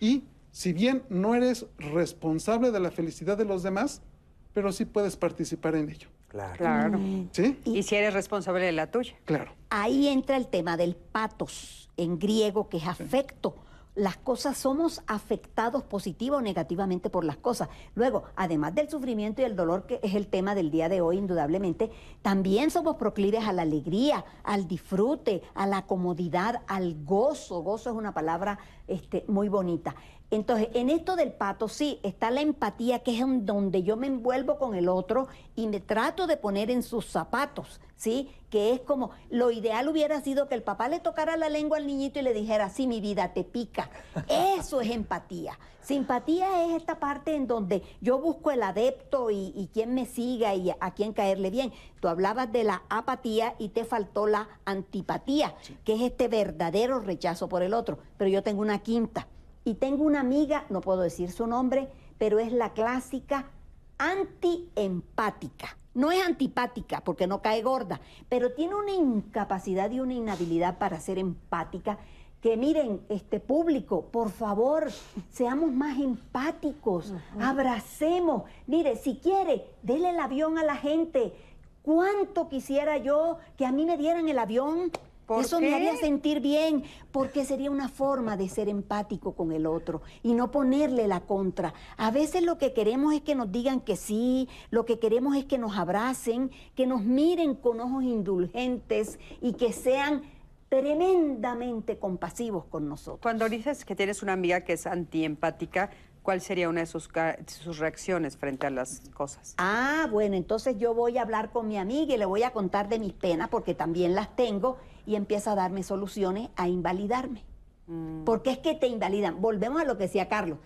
Y si bien no eres responsable de la felicidad de los demás, pero sí puedes participar en ello. Claro. ¿Sí? Y, si eres responsable de la tuya. Claro. Ahí entra el tema del patos en griego, que es afecto las cosas somos afectados positiva o negativamente por las cosas. Luego, además del sufrimiento y el dolor, que es el tema del día de hoy, indudablemente, también somos proclives a la alegría, al disfrute, a la comodidad, al gozo. Gozo es una palabra este, muy bonita. Entonces, en esto del pato, sí, está la empatía, que es en donde yo me envuelvo con el otro y me trato de poner en sus zapatos, ¿sí? Que es como, lo ideal hubiera sido que el papá le tocara la lengua al niñito y le dijera, sí, mi vida te pica. Eso es empatía. Simpatía es esta parte en donde yo busco el adepto y, y quién me siga y a quién caerle bien. Tú hablabas de la apatía y te faltó la antipatía, que es este verdadero rechazo por el otro. Pero yo tengo una quinta y tengo una amiga, no puedo decir su nombre, pero es la clásica antiempática. No es antipática porque no cae gorda, pero tiene una incapacidad y una inhabilidad para ser empática que miren, este público, por favor, seamos más empáticos, abracemos. Mire, si quiere, dele el avión a la gente. ¿Cuánto quisiera yo que a mí me dieran el avión? Eso me haría sentir bien, porque sería una forma de ser empático con el otro y no ponerle la contra. A veces lo que queremos es que nos digan que sí, lo que queremos es que nos abracen, que nos miren con ojos indulgentes y que sean tremendamente compasivos con nosotros. Cuando dices que tienes una amiga que es antiempática, ¿cuál sería una de sus, sus, reacciones frente a las cosas? Ah, bueno, entonces yo voy a hablar con mi amiga y le voy a contar de mis penas, porque también las tengo, y empieza a darme soluciones a invalidarme. Mm. Porque es que te invalidan. Volvemos a lo que decía Carlos.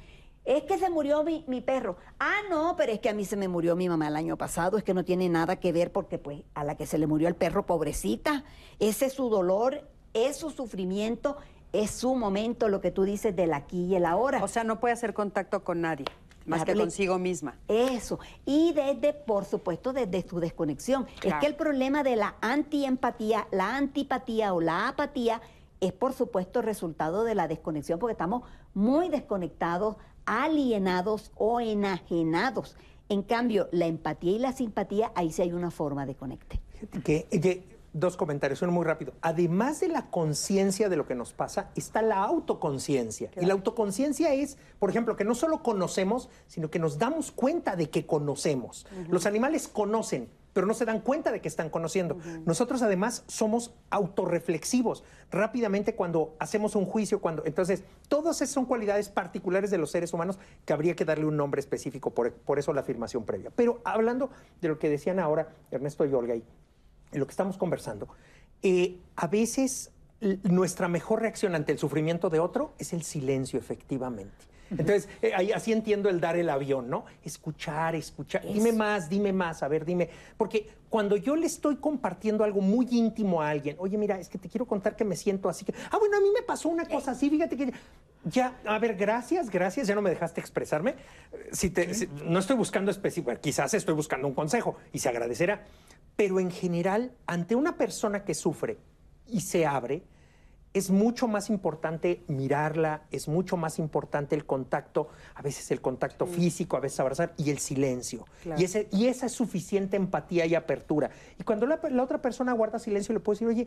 Es que se murió mi, mi, perro. Ah, no, pero es que a mí se me murió mi mamá el año pasado. Es que no tiene nada que ver porque pues a la que se le murió el perro, pobrecita, ese es su dolor, es su sufrimiento, es su momento, lo que tú dices del aquí y el ahora. O sea, no puede hacer contacto con nadie. Más que consigo misma. Eso. Y desde, por supuesto, desde su desconexión. Es que el problema de la antiempatía, la antipatía o la apatía es, por supuesto, resultado de la desconexión, porque estamos muy desconectados, alienados o enajenados. En cambio, la empatía y la simpatía, ahí sí hay una forma de conecte. Que, dos comentarios, uno muy rápido. Además de la conciencia de lo que nos pasa, está la autoconciencia. Y la autoconciencia es, por ejemplo, que no solo conocemos, sino que nos damos cuenta de que conocemos. Los animales conocen, pero no se dan cuenta de que están conociendo. Nosotros además somos autorreflexivos. Rápidamente cuando hacemos un juicio, cuando entonces todas esas son cualidades particulares de los seres humanos que habría que darle un nombre específico, por, por eso la afirmación previa. Pero hablando de lo que decían ahora Ernesto y Olga, y lo que estamos conversando, eh, a veces nuestra mejor reacción ante el sufrimiento de otro es el silencio, efectivamente. Entonces, eh, ahí así entiendo el dar el avión, ¿no? Escuchar, escuchar. Dime más, dime más, a ver, dime. Porque cuando yo le estoy compartiendo algo muy íntimo a alguien, oye, mira, es que te quiero contar que me siento así que. Ah, bueno, a mí me pasó una cosa así, fíjate que. Ya, a ver, gracias, gracias, ya no me dejaste expresarme. Si te, no estoy buscando específico, quizás estoy buscando un consejo y se agradecerá. Pero en general, ante una persona que sufre y se abre, es mucho más importante mirarla, es mucho más importante el contacto, a veces el contacto físico, a veces abrazar, y el silencio. Y, ese, y esa es suficiente empatía y apertura. Y cuando la, otra persona guarda silencio, le puedo decir, oye,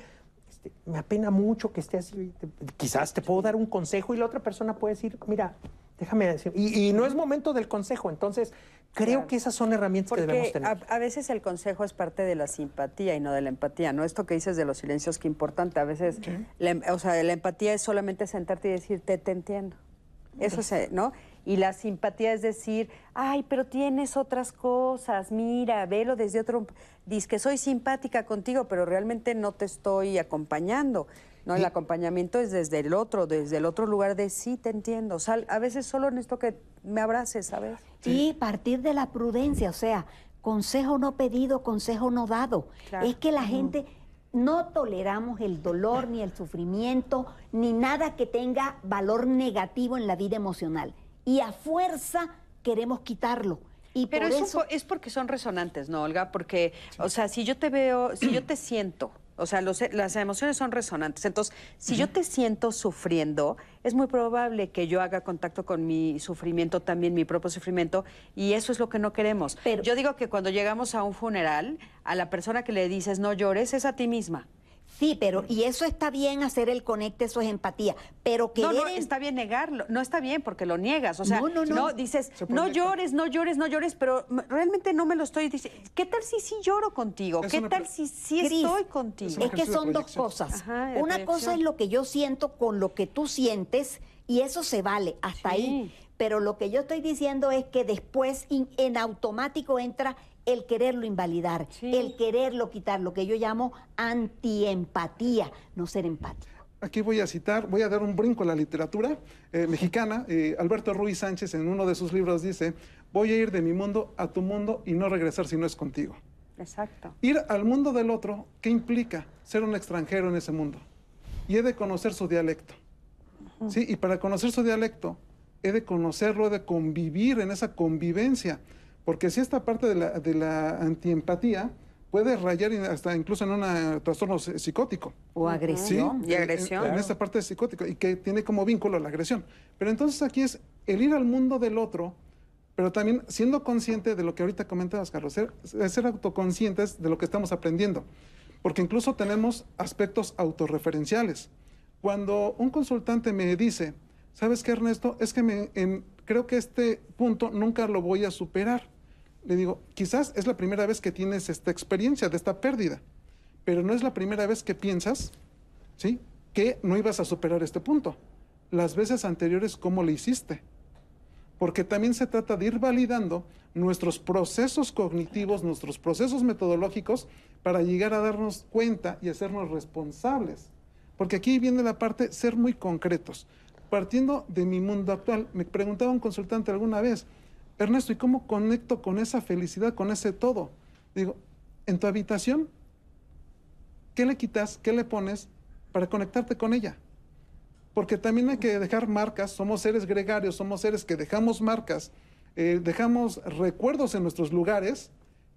este, me apena mucho que esté así, quizás te puedo dar un consejo, y la otra persona puede decir, mira, déjame decir, y no es momento del consejo, entonces Creo que esas son herramientas que debemos tener. A, veces el consejo es parte de la simpatía y no de la empatía, ¿no? Esto que dices de los silencios, qué importante. A veces, la, o sea, la empatía es solamente sentarte y decirte, te entiendo. Eso es, ¿no? Y la simpatía es decir, ay, pero tienes otras cosas, mira, velo desde otro... Dices que soy simpática contigo, pero realmente no te estoy acompañando. No, el acompañamiento es desde el otro, desde el otro lugar de sí, te entiendo. O sea, a veces solo necesito que me abraces, ¿sabes? Y partir de la prudencia, o sea, consejo no pedido, consejo no dado. Es que la gente no toleramos el dolor ni el sufrimiento ni nada que tenga valor negativo en la vida emocional. Y a fuerza queremos quitarlo. Y Pero es, es porque son resonantes, ¿no, Olga? Porque, o sea, si yo te veo, si yo te siento o sea, las emociones son resonantes. Entonces, si yo te siento sufriendo, es muy probable que yo haga contacto con mi sufrimiento, también mi propio sufrimiento, y eso es lo que no queremos. Pero yo digo que cuando llegamos a un funeral, a la persona que le dices no llores es a ti misma. Sí, pero y eso está bien hacer el conecte, eso es empatía, pero No, querer no, en- está bien negarlo. No está bien porque lo niegas. O sea, No, no, no. dices, no llores, no llores, no llores, pero realmente no me lo estoy diciendo. ¿Qué tal si sí lloro contigo? Es ¿Qué una tal si sí estoy contigo? Es que son dos cosas. Ajá, Una cosa es lo que yo siento con lo que tú sientes y eso se vale hasta Sí. ahí. Pero lo que yo estoy diciendo es que después in- en automático entra el quererlo invalidar, Sí. el quererlo quitar, lo que yo llamo antiempatía, no ser empático. Aquí voy a citar, voy a dar un brinco a la literatura eh, mexicana. Eh, Alberto Ruiz Sánchez en uno de sus libros dice, voy a ir de mi mundo a tu mundo y no regresar si no es contigo. Exacto. Ir al mundo del otro, ¿qué implica? Ser un extranjero en ese mundo. Y he de conocer su dialecto. ¿Sí? Y para conocer su dialecto, he de conocerlo, he de convivir en esa convivencia. Porque si esta parte de la, de la antiempatía puede rayar hasta incluso en un trastorno psi- psicótico. O ¿sí? agresión. Y En- agresión. En, en esta parte psicótica y que tiene como vínculo la agresión. Pero entonces aquí es el ir al mundo del otro, pero también siendo consciente de lo que ahorita comentabas, Carlos, ser, ser autoconscientes de lo que estamos aprendiendo. Porque incluso tenemos aspectos autorreferenciales. Cuando un consultante me dice, ¿sabes qué, Ernesto? Es que me, en- creo que este punto nunca lo voy a superar. Le digo, quizás es la primera vez que tienes esta experiencia de esta pérdida, pero no es la primera vez que piensas, ¿sí? Que no ibas a superar este punto. Las veces anteriores, ¿cómo le hiciste? Porque también se trata de ir validando nuestros procesos cognitivos, nuestros procesos metodológicos, para llegar a darnos cuenta y hacernos responsables. Porque aquí viene la parte ser muy concretos. Partiendo de mi mundo actual, me preguntaba un consultante alguna vez, Ernesto, ¿y cómo conecto con esa felicidad, con ese todo? Digo, en tu habitación, ¿qué le quitas, qué le pones para conectarte con ella? Porque también hay que dejar marcas, somos seres gregarios, somos seres que dejamos marcas, eh, dejamos recuerdos en nuestros lugares.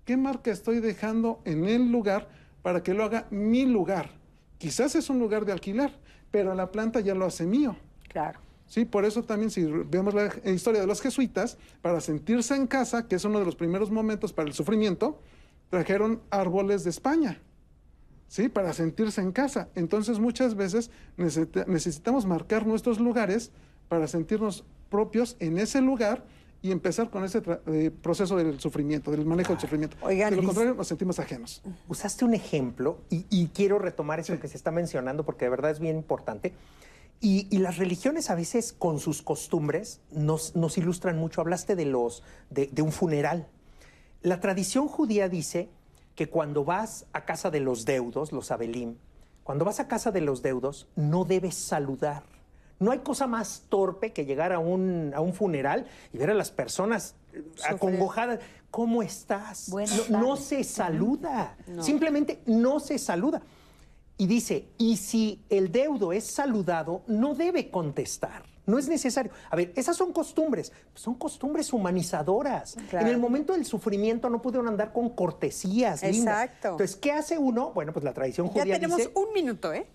¿Qué marca estoy dejando en el lugar para que lo haga mi lugar? Quizás es un lugar de alquiler, pero la planta ya lo hace mío. Claro. Sí, por eso también si vemos la historia de los jesuitas, para sentirse en casa, que es uno de los primeros momentos para el sufrimiento, trajeron árboles de España. ¿sí? Para sentirse en casa. Entonces muchas veces necesita- necesitamos marcar nuestros lugares para sentirnos propios en ese lugar y empezar con ese eh, proceso del sufrimiento, del manejo del sufrimiento. Oigan, de lo contrario, nos sentimos ajenos. Usaste un ejemplo y, y quiero retomar eso que se está mencionando porque de verdad es bien importante. Y, y las religiones a veces con sus costumbres nos, nos ilustran mucho. Hablaste de, los, de, de un funeral. La tradición judía dice que cuando vas a casa de los deudos, los abelim, cuando vas a casa de los deudos, no debes saludar. No hay cosa más torpe que llegar a un, a un funeral y ver a las personas eh, acongojadas. ¿Cómo estás? No, no se saluda. Simplemente no se saluda. Y dice, y si el deudo es saludado, no debe contestar. No es necesario. A ver, esas son costumbres, son costumbres humanizadoras. Claro. En el momento del sufrimiento no pudieron andar con cortesías. lindas. Exacto. Entonces, ¿qué hace uno? Bueno, pues la tradición Ya judía tenemos dice, un minuto, ¿eh?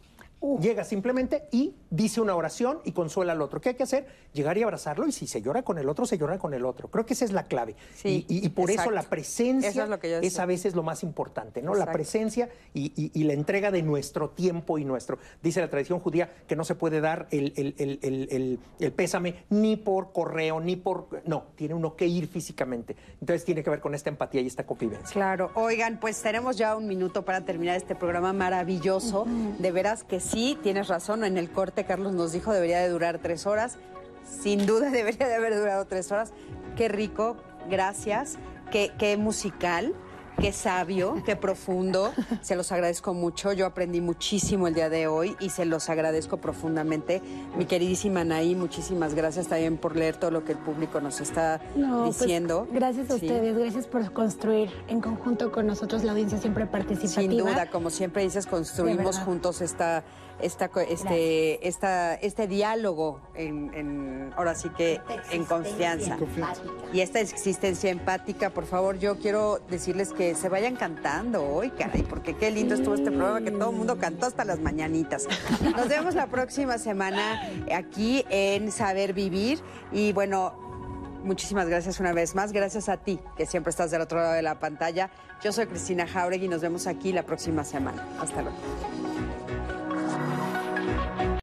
llega simplemente y dice una oración y consuela al otro. ¿Qué hay que hacer? Llegar y abrazarlo y si se llora con el otro, se llora con el otro. Creo que esa es la clave. Sí, y, y- y por exacto. eso la presencia Eso es lo que yo decía. a veces lo más importante, ¿no? La presencia y, la entrega de nuestro tiempo y nuestro. Dice la tradición judía que no se puede dar el, el- el- el- el- el pésame ni por correo, ni por... No, tiene uno que ir físicamente. Entonces tiene que ver con esta empatía y esta convivencia. Claro, oigan, pues tenemos ya un minuto para terminar este programa maravilloso. De veras que sí, tienes razón. En el corte, Carlos nos dijo debería de durar tres horas. Sin duda debería de haber durado tres horas. Qué rico, gracias. Qué, qué musical, qué sabio, qué profundo. Se los agradezco mucho. Yo aprendí muchísimo el día de hoy y se los agradezco profundamente. Mi queridísima Anaí, muchísimas gracias también por leer todo lo que el público nos está No, pues, diciendo. gracias a Sí. ustedes, gracias por construir en conjunto con nosotros la audiencia siempre participativa. Sin duda, como siempre dices, construimos juntos esta, esta, este, esta, este diálogo en, en- ahora sí que en confianza. empática. Y esta existencia empática, por favor, yo quiero decirles que se vayan cantando hoy, caray, porque qué lindo estuvo este programa que todo el mundo cantó hasta las mañanitas. Nos vemos la próxima semana aquí en Saber Vivir y bueno, Muchísimas gracias una vez más. Gracias a ti, que siempre estás del otro lado de la pantalla. Yo soy Cristina Jauregui y nos vemos aquí la próxima semana. Hasta luego.